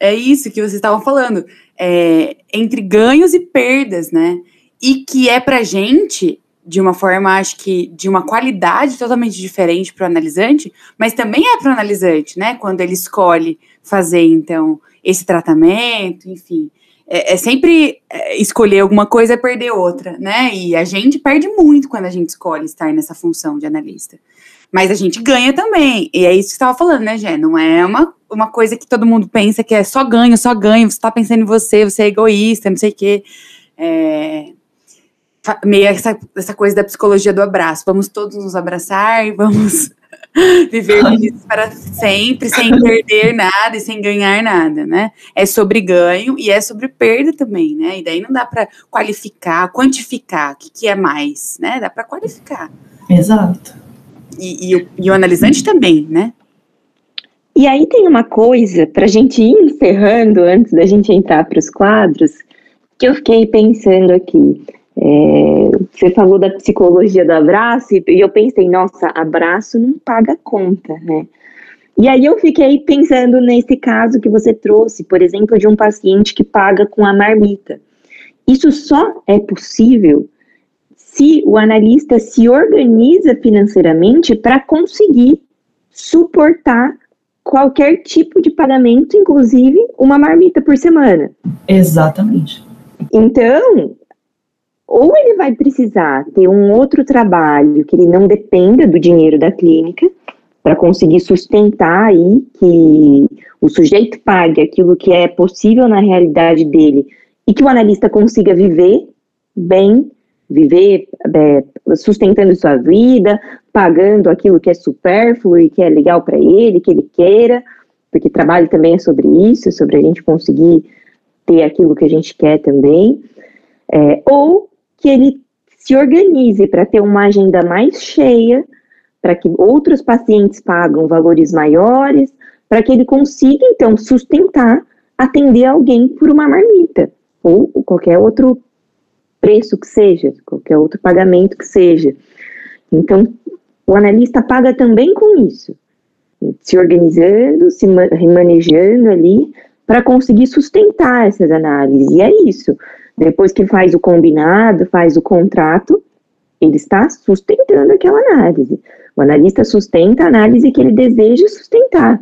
é isso que vocês estavam falando, é, entre ganhos e perdas, né? E que é pra gente, de uma forma, acho que de uma qualidade totalmente diferente para o analisante, mas também é para o analisante, né? Quando ele escolhe fazer, então, esse tratamento, enfim. É, é sempre é, escolher alguma coisa e perder outra, né? E a gente perde muito quando a gente escolhe estar nessa função de analista. Mas a gente ganha também. E é isso que você estava falando, né, Gé? Não é uma, uma coisa que todo mundo pensa que é só ganho, só ganho, você está pensando em você, você é egoísta, não sei o quê. É, meio essa, essa coisa da psicologia do abraço. Vamos todos nos abraçar, vamos viver felizes para sempre, sem perder nada e sem ganhar nada, né? É sobre ganho e é sobre perda também, né? E daí não dá para qualificar, quantificar o que, que é mais, né? Dá para qualificar. Exato e, e, o, e o analisante também, né? E aí tem uma coisa, para a gente ir encerrando, antes da gente entrar para os quadros, que eu fiquei pensando aqui. É, você falou da psicologia do abraço, e eu pensei, nossa, abraço não paga conta, né? E aí eu fiquei pensando nesse caso que você trouxe, por exemplo, de um paciente que paga com a marmita. Isso só é possível se o analista se organiza financeiramente para conseguir suportar qualquer tipo de pagamento, inclusive uma marmita por semana. Exatamente. Então, ou ele vai precisar ter um outro trabalho que ele não dependa do dinheiro da clínica para conseguir sustentar aí que o sujeito pague aquilo que é possível na realidade dele e que o analista consiga viver bem viver é, sustentando sua vida, pagando aquilo que é supérfluo e que é legal para ele, que ele queira, porque trabalho também é sobre isso, sobre a gente conseguir ter aquilo que a gente quer também, é, ou que ele se organize para ter uma agenda mais cheia, para que outros pacientes pagam valores maiores, para que ele consiga então sustentar, atender alguém por uma marmita ou qualquer outro preço que seja, qualquer outro pagamento que seja. Então, o analista paga também com isso, se organizando, se manejando ali para conseguir sustentar essas análises. E é isso. Depois que faz o combinado, faz o contrato, ele está sustentando aquela análise. O analista sustenta a análise que ele deseja sustentar.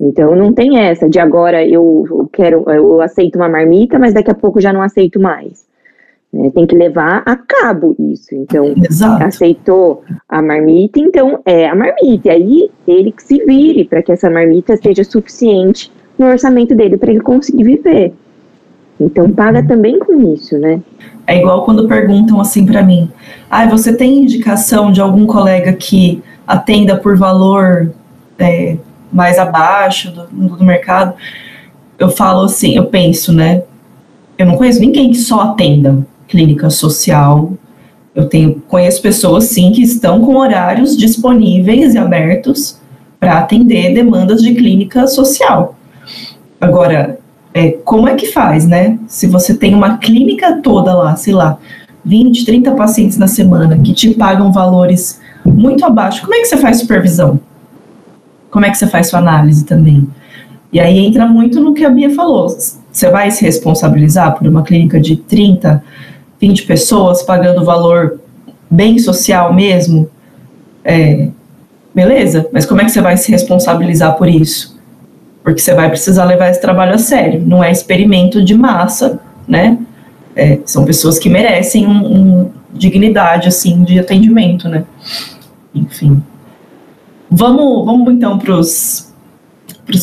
Então não tem essa de agora eu quero, eu aceito uma marmita, mas daqui a pouco já não aceito mais. É, tem que levar a cabo isso. Então, Exato. aceitou a marmita, então é a marmita. E aí ele que se vire para que essa marmita seja suficiente no orçamento dele para ele conseguir viver. Então paga também com isso, né? É igual quando perguntam assim para mim: "Ah, você tem indicação de algum colega que atenda por valor é, mais abaixo do, do mercado?" Eu falo assim, eu penso, né? Eu não conheço ninguém que só atenda clínica social. Eu tenho, conheço pessoas, sim, que estão com horários disponíveis e abertos para atender demandas de clínica social. Agora, é, como é que faz, né? Se você tem uma clínica toda lá, sei lá, 20, 30 pacientes na semana que te pagam valores muito abaixo, como é que você faz supervisão? Como é que você faz sua análise também? E aí entra muito no que a Bia falou. Você vai se responsabilizar por uma clínica de 30, 20 pessoas pagando valor bem social mesmo, é, beleza, mas como é que você vai se responsabilizar por isso? Porque você vai precisar levar esse trabalho a sério, não é experimento de massa, né? É, são pessoas que merecem um, um, dignidade, assim, de atendimento, né? Enfim. Vamos, vamos então para os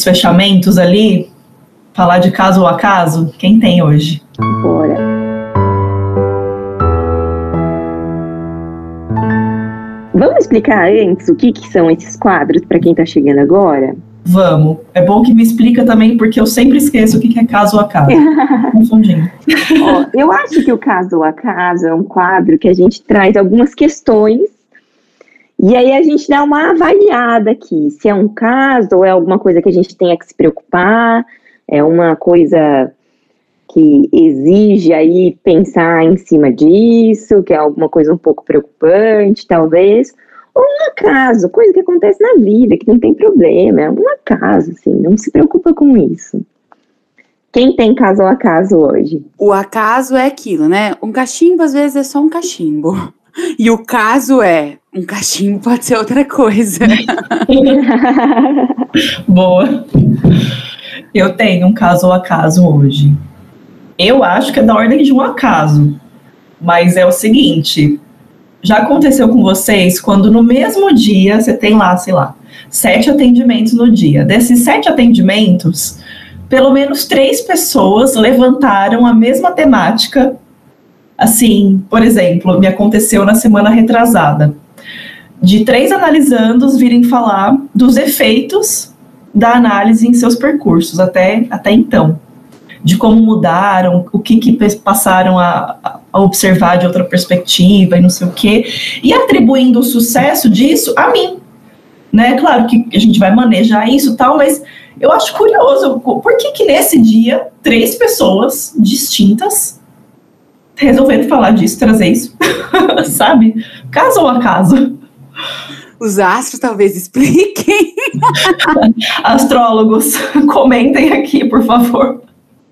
fechamentos ali, falar de caso a caso? Quem tem hoje? Bora. Vamos explicar antes o que, que são esses quadros para quem está chegando agora? Vamos. É bom que me explica também, porque eu sempre esqueço o que é caso a caso. Confundindo. Ó, eu acho que o caso a caso é um quadro que a gente traz algumas questões e aí a gente dá uma avaliada aqui, se é um caso ou é alguma coisa que a gente tenha que se preocupar, é uma coisa que exige aí pensar em cima disso, que é alguma coisa um pouco preocupante, talvez, ou um acaso, coisa que acontece na vida, que não tem problema, é um acaso, assim, não se preocupa com isso. Quem tem caso ou acaso hoje? O acaso é aquilo, né? Um cachimbo às vezes é só um cachimbo. E o caso é, um cachimbo pode ser outra coisa. Boa. Eu tenho um caso ou acaso hoje. Eu acho que é da ordem de um acaso. Mas é o seguinte: já aconteceu com vocês quando no mesmo dia você tem lá, sei lá, sete atendimentos no dia. Desses sete atendimentos, pelo menos três pessoas levantaram a mesma temática. Assim, por exemplo, me aconteceu na semana retrasada. De três analisandos virem falar dos efeitos da análise em seus percursos até, até então de como mudaram, o que, que passaram a, a observar de outra perspectiva e não sei o quê, e atribuindo o sucesso disso a mim. Né? Claro que a gente vai manejar isso tal, mas eu acho curioso, por que que nesse dia três pessoas distintas resolveram falar disso, trazer isso, sabe? Caso ou acaso? Os astros talvez expliquem. Astrólogos, comentem aqui, por favor.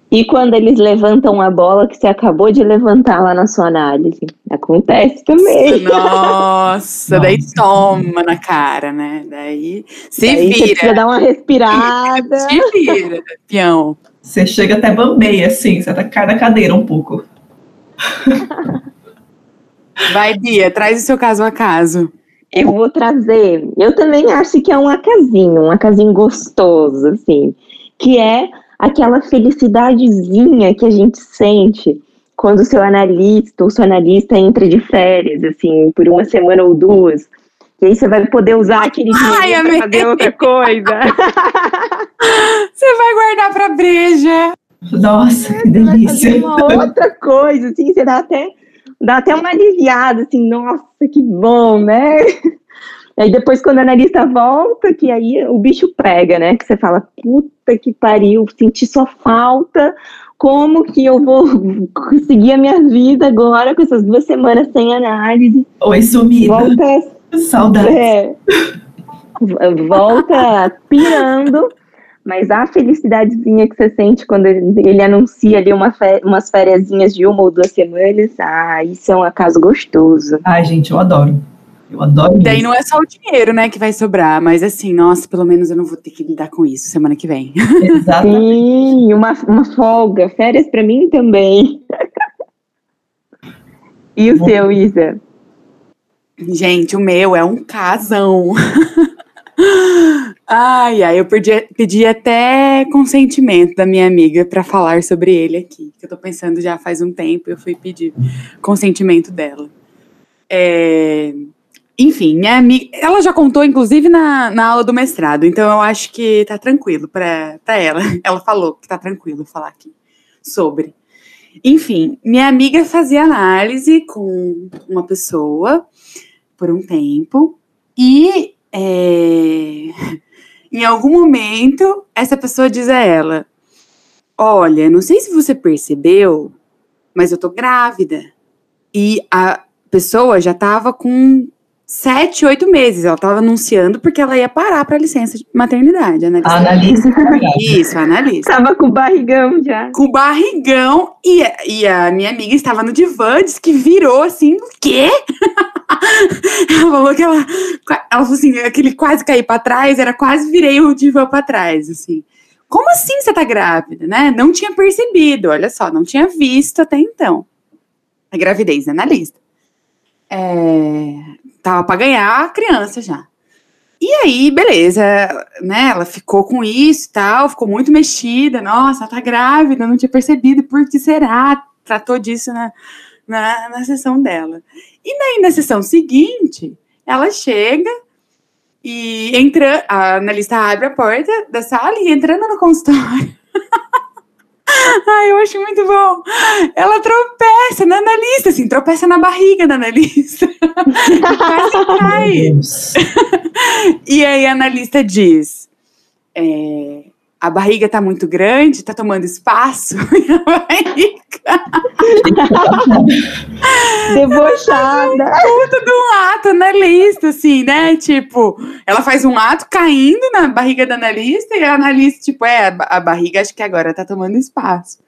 E quando eles levantam a bola que você acabou de levantar lá na sua análise? Acontece também. Nossa, daí toma na cara, né? Daí se daí vira. Você precisa dar uma respirada. Se vira, peão. Você chega até bambeia, assim, você tá cai da cadeira um pouco. Vai, Bia, traz o seu caso a caso. Eu vou trazer. Eu também acho que é um acasinho, um acasinho gostoso, assim, que é aquela felicidadezinha que a gente sente quando o seu analista ou seu analista entra de férias, assim, por uma semana ou duas. E aí você vai poder usar aquele dinheiro para fazer outra coisa. você vai guardar para breja. Nossa, que delícia. Uma outra coisa, assim, você dá até, dá até uma aliviada, assim, nossa, que bom, né? Aí depois, quando a analista volta, que aí o bicho pega, né? Que você fala, puta que pariu, senti sua falta. Como que eu vou conseguir a minha vida agora com essas duas semanas sem análise? Oi, sumida. Volta. Saudade. É, volta pirando mas a felicidadezinha que você sente quando ele, ele anuncia ali uma umas férias de uma ou duas semanas, ah, isso é um acaso gostoso. Ai, gente, eu adoro. Eu adoro Daí não é só o dinheiro, né, que vai sobrar, mas assim, nossa, pelo menos eu não vou ter que lidar com isso semana que vem. Exatamente. Sim, uma, uma folga, férias para mim também. e o Bom. seu, Isa? Gente, o meu é um casão. Ai, ai, eu pedi, pedi até consentimento da minha amiga para falar sobre ele aqui. Que eu tô pensando já faz um tempo, eu fui pedir consentimento dela. É, enfim, minha amiga, ela já contou, inclusive, na, na aula do mestrado, então eu acho que tá tranquilo para ela. Ela falou que tá tranquilo falar aqui sobre. Enfim, minha amiga fazia análise com uma pessoa por um tempo e é, em algum momento, essa pessoa diz a ela: Olha, não sei se você percebeu, mas eu tô grávida. E a pessoa já tava com sete, oito meses. Ela tava anunciando porque ela ia parar para licença de maternidade. Analista. analista. Isso, analista. Tava com barrigão já. Com barrigão. E, e a minha amiga estava no divã, disse que virou assim, o quê? ela falou que ela, ela falou assim, aquele quase cair para trás, era quase virei o divã para trás, assim. Como assim você tá grávida, né? Não tinha percebido, olha só, não tinha visto até então. A gravidez analista. É, tava para ganhar a criança já. E aí, beleza, né? Ela ficou com isso e tal, ficou muito mexida. Nossa, ela tá grávida, não tinha percebido, por que será? Tratou disso na, na, na sessão dela. E daí, na sessão seguinte, ela chega e entra, a analista abre a porta da sala e entrando no consultório. Ai, eu acho muito bom. Ela tropeça na analista, assim, tropeça na barriga da analista. Quase cai. e aí a analista diz: é, a barriga tá muito grande, tá tomando espaço. E a barriga. Debochada. Puta de um ato analista, assim, né? Tipo, ela faz um ato caindo na barriga da analista e a analista, tipo, é, a barriga acho que agora tá tomando espaço.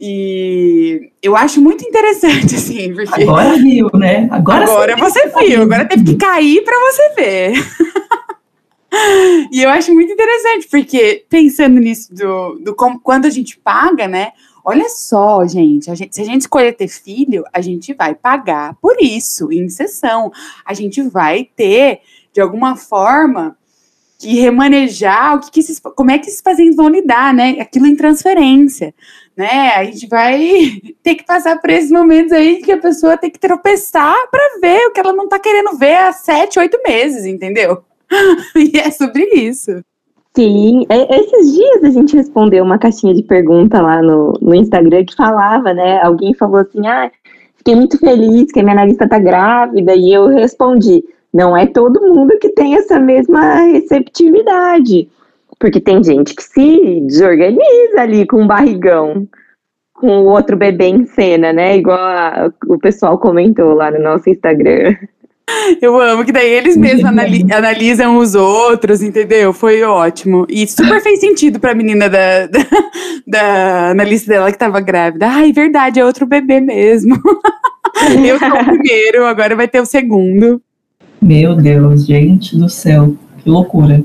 E eu acho muito interessante, assim, porque. Agora viu, né? Agora, agora você viu, agora teve que cair para você ver. e eu acho muito interessante, porque pensando nisso do, do como, quando a gente paga, né? Olha só, gente, a gente, se a gente escolher ter filho, a gente vai pagar por isso, em sessão. A gente vai ter, de alguma forma, que remanejar o que, que esses, como é que esses pacientes vão lidar, né? Aquilo em transferência, né? A gente vai ter que passar por esses momentos aí que a pessoa tem que tropeçar para ver o que ela não tá querendo ver há sete, oito meses, entendeu? e é sobre isso. Sim, é, esses dias a gente respondeu uma caixinha de pergunta lá no, no Instagram que falava, né? Alguém falou assim: ah, fiquei muito feliz que a minha analista tá grávida, e eu respondi: não é todo mundo que tem essa mesma receptividade. Porque tem gente que se desorganiza ali com o barrigão, com o outro bebê em cena, né? Igual a, o pessoal comentou lá no nosso Instagram. Eu amo que daí eles mesmos anali analisam os outros, entendeu? Foi ótimo. E super fez sentido pra menina da, da, da analista dela que tava grávida. Ai, verdade, é outro bebê mesmo. Eu sou o primeiro, agora vai ter o segundo. Meu Deus, gente do céu, que loucura.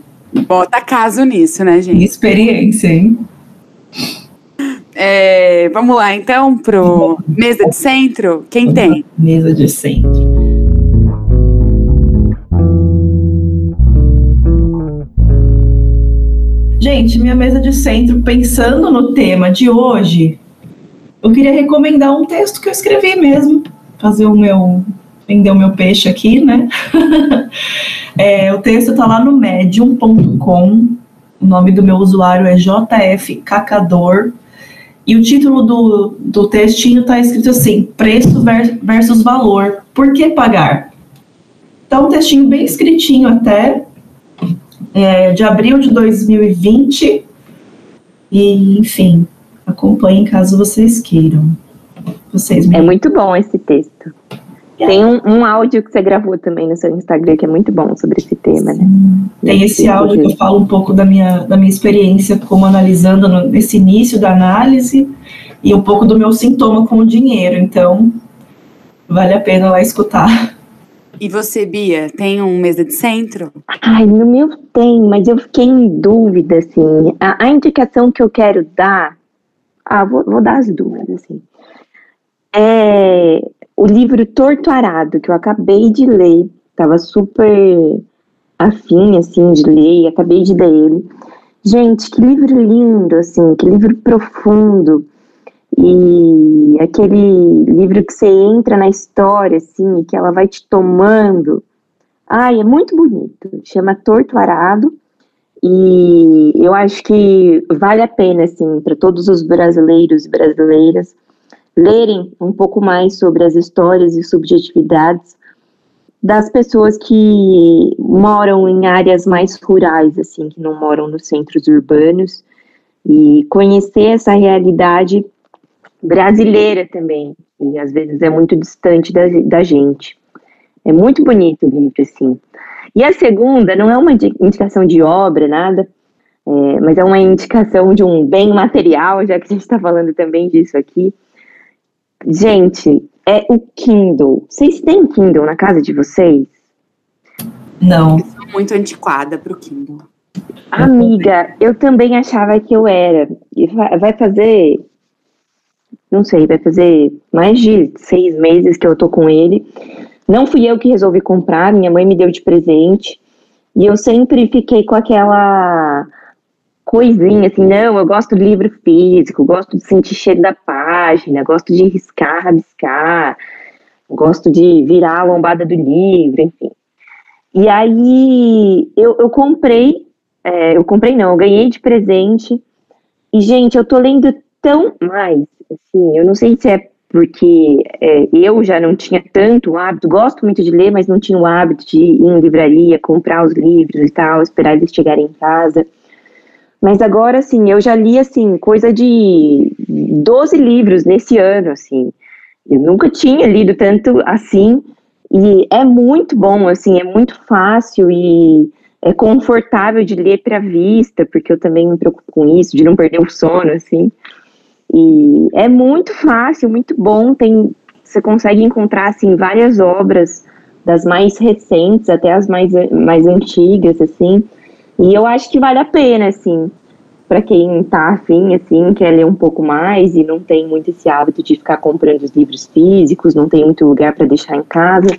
Bota caso nisso, né, gente? Experiência, hein? É, vamos lá, então, pro mesa de centro. Quem tem? Mesa de centro. Gente, minha mesa de centro, pensando no tema de hoje, eu queria recomendar um texto que eu escrevi mesmo, fazer o meu vender o meu peixe aqui, né? é, o texto está lá no medium.com. O nome do meu usuário é JF Cacador. E o título do, do textinho está escrito assim: preço versus valor. Por que pagar? Tá um textinho bem escritinho até, é, de abril de 2020. E, enfim, acompanhem caso vocês queiram. Vocês me... É muito bom esse texto. Tem um, um, áudio que você gravou também no seu Instagram que é muito bom sobre esse tema, né? Tem esse áudio que eu falo um pouco da minha, da minha experiência como analisando no, nesse início da análise e um pouco do meu sintoma com o dinheiro. Então, vale a pena lá escutar. E você, Bia, tem um mesa de centro? Ai, no meu tem, mas eu fiquei em dúvida, assim. A, a indicação que eu quero dar. Ah, vou, vou dar as duas, assim. É o livro Torto Arado, que eu acabei de ler, estava super afim, assim, de ler, e acabei de ler ele. Gente, que livro lindo, assim, que livro profundo. E aquele livro que você entra na história, assim, que ela vai te tomando. Ai, é muito bonito. Chama Torto Arado. E eu acho que vale a pena, assim, para todos os brasileiros e brasileiras lerem um pouco mais sobre as histórias e subjetividades das pessoas que moram em áreas mais rurais, assim, que não moram nos centros urbanos, e conhecer essa realidade brasileira também, e às vezes é muito distante da, da gente. É muito bonito o livro, assim. E a segunda não é uma indicação de obra, nada, é, mas é uma indicação de um bem material, já que a gente está falando também disso aqui, Gente, é o Kindle. Vocês têm Kindle na casa de vocês? Não. Eu sou muito antiquada pro Kindle. Amiga, eu também achava que eu era. E vai fazer. Não sei, vai fazer mais de seis meses que eu tô com ele. Não fui eu que resolvi comprar, minha mãe me deu de presente. E eu sempre fiquei com aquela coisinha, assim, não, eu gosto de livro físico, gosto de sentir cheiro da página, gosto de riscar, rabiscar, gosto de virar a lombada do livro, enfim. E aí eu, eu comprei, é, eu comprei não, eu ganhei de presente, e gente, eu tô lendo tão mais, assim, eu não sei se é porque é, eu já não tinha tanto hábito, gosto muito de ler, mas não tinha o hábito de ir em livraria, comprar os livros e tal, esperar eles chegarem em casa. Mas agora, assim, eu já li, assim, coisa de 12 livros nesse ano, assim. Eu nunca tinha lido tanto assim. E é muito bom, assim, é muito fácil e é confortável de ler para vista, porque eu também me preocupo com isso, de não perder o sono, assim. E é muito fácil, muito bom. Tem, você consegue encontrar, assim, várias obras, das mais recentes até as mais, mais antigas, assim. E eu acho que vale a pena, assim, para quem tá afim, assim, quer ler um pouco mais e não tem muito esse hábito de ficar comprando os livros físicos, não tem muito lugar para deixar em casa.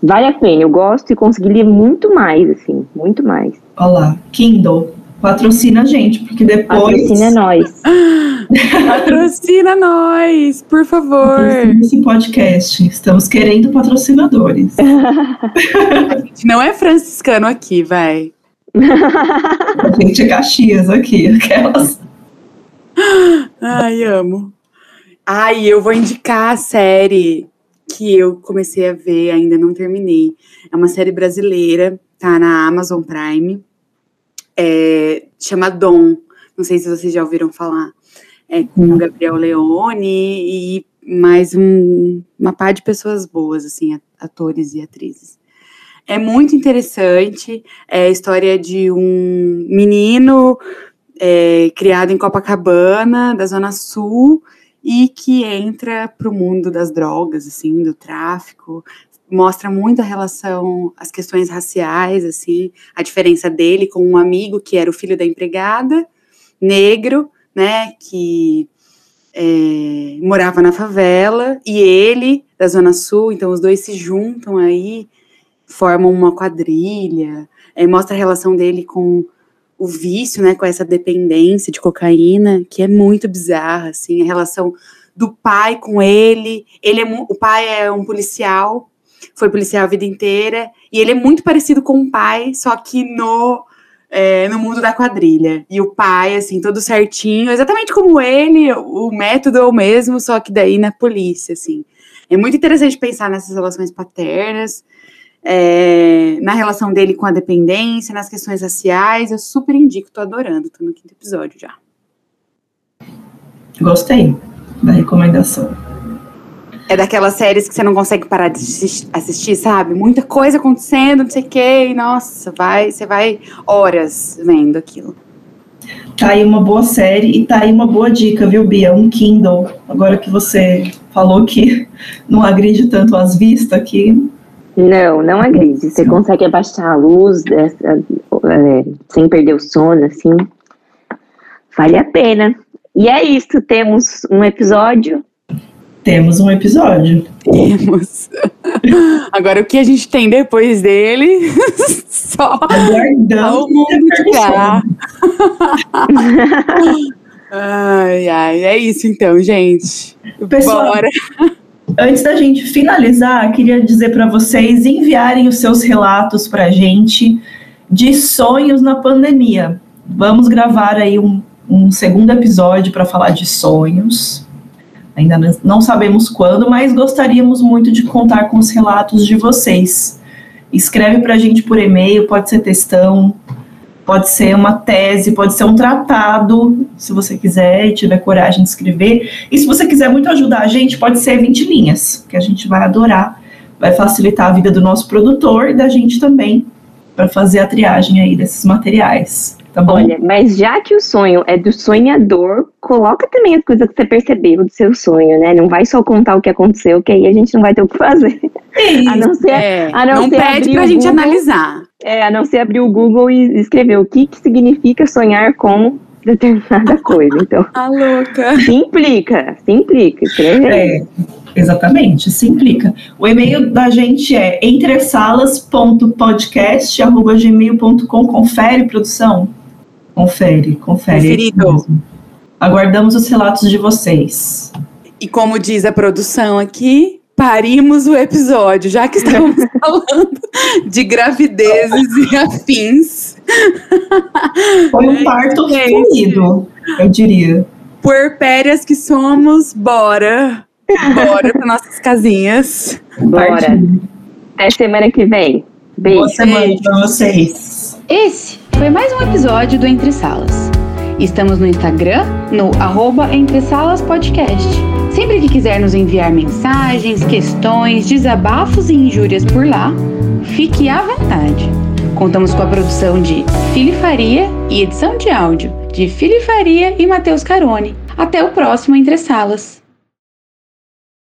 Vale a pena, eu gosto e consegui ler muito mais, assim, muito mais. Olá, Kindle, patrocina a gente, porque depois. Patrocina nós. patrocina nós, por favor. Patrocina esse podcast. Estamos querendo patrocinadores. a gente não é franciscano aqui, vai. Gente, Caxias aqui, aquelas. Ai, amo. Ai, eu vou indicar a série que eu comecei a ver, ainda não terminei. É uma série brasileira, tá na Amazon Prime. É, chama Dom. Não sei se vocês já ouviram falar. É com o Gabriel Leone e mais um, uma par de pessoas boas, assim, atores e atrizes. É muito interessante. É a história de um menino é, criado em Copacabana, da Zona Sul, e que entra para o mundo das drogas, assim, do tráfico. Mostra muito a relação, as questões raciais, assim, a diferença dele com um amigo que era o filho da empregada, negro, né, que é, morava na favela, e ele, da Zona Sul, então os dois se juntam aí formam uma quadrilha, é, mostra a relação dele com o vício, né, com essa dependência de cocaína, que é muito bizarra, assim, a relação do pai com ele. Ele é, o pai é um policial, foi policial a vida inteira, e ele é muito parecido com o pai, só que no é, no mundo da quadrilha. E o pai, assim, todo certinho, exatamente como ele, o método é o mesmo, só que daí na polícia, assim. É muito interessante pensar nessas relações paternas, é, na relação dele com a dependência, nas questões raciais. Eu super indico, tô adorando, tô no quinto episódio já. Gostei da recomendação. É daquelas séries que você não consegue parar de assistir, sabe? Muita coisa acontecendo, não sei o quê, e nossa, vai, você vai horas vendo aquilo. Tá aí uma boa série e tá aí uma boa dica, viu, Bia? Um Kindle. Agora que você falou que não agride tanto as vistas aqui. Não, não agride. Você consegue abaixar a luz é, é, sem perder o sono, assim. Vale a pena. E é isso, temos um episódio. Temos um episódio. Temos. Agora, o que a gente tem depois dele? Só Aguardando o mundo tirar. ai, ai. É isso então, gente. Pessoal, Bora. Antes da gente finalizar, queria dizer para vocês enviarem os seus relatos para a gente de sonhos na pandemia. Vamos gravar aí um, um segundo episódio para falar de sonhos. Ainda não sabemos quando, mas gostaríamos muito de contar com os relatos de vocês. Escreve para a gente por e-mail, pode ser textão, pode ser uma tese, pode ser um tratado, se você quiser e tiver coragem de escrever. E se você quiser muito ajudar a gente, pode ser 20 linhas, que a gente vai adorar, vai facilitar a vida do nosso produtor e da gente também, para fazer a triagem aí desses materiais. Tá bom? Olha, mas já que o sonho é do sonhador, coloca também as coisas que você percebeu do seu sonho, né? Não vai só contar o que aconteceu, que aí a gente não vai ter o que fazer. a não ser, é, a não, não ser pede pra gente Google, analisar. É, a não ser abrir o Google e escrever o que, que significa sonhar com determinada coisa. Então, a louca. Se implica, se implica, escreve. É. Exatamente, se implica. O e-mail da gente é entresalas.podcast.gmail.com. Confere, produção. Confere, confere. Conferido. Aguardamos os relatos de vocês. E como diz a produção aqui, parimos o episódio, já que estamos falando de gravidezes e afins. Foi um parto é, fluido, eu diria. Puerpérias que somos, bora! Bora para nossas casinhas. Bora. Até semana que vem. Beijo. Boa semana para vocês. Esse foi mais um episódio do Entre Salas. Estamos no Instagram, no arroba Entre Salas Podcast. Sempre que quiser nos enviar mensagens, questões, desabafos e injúrias por lá, fique à vontade. Contamos com a produção de Fili Faria e edição de áudio de Fili Faria e Matheus Carone. Até o próximo Entre Salas.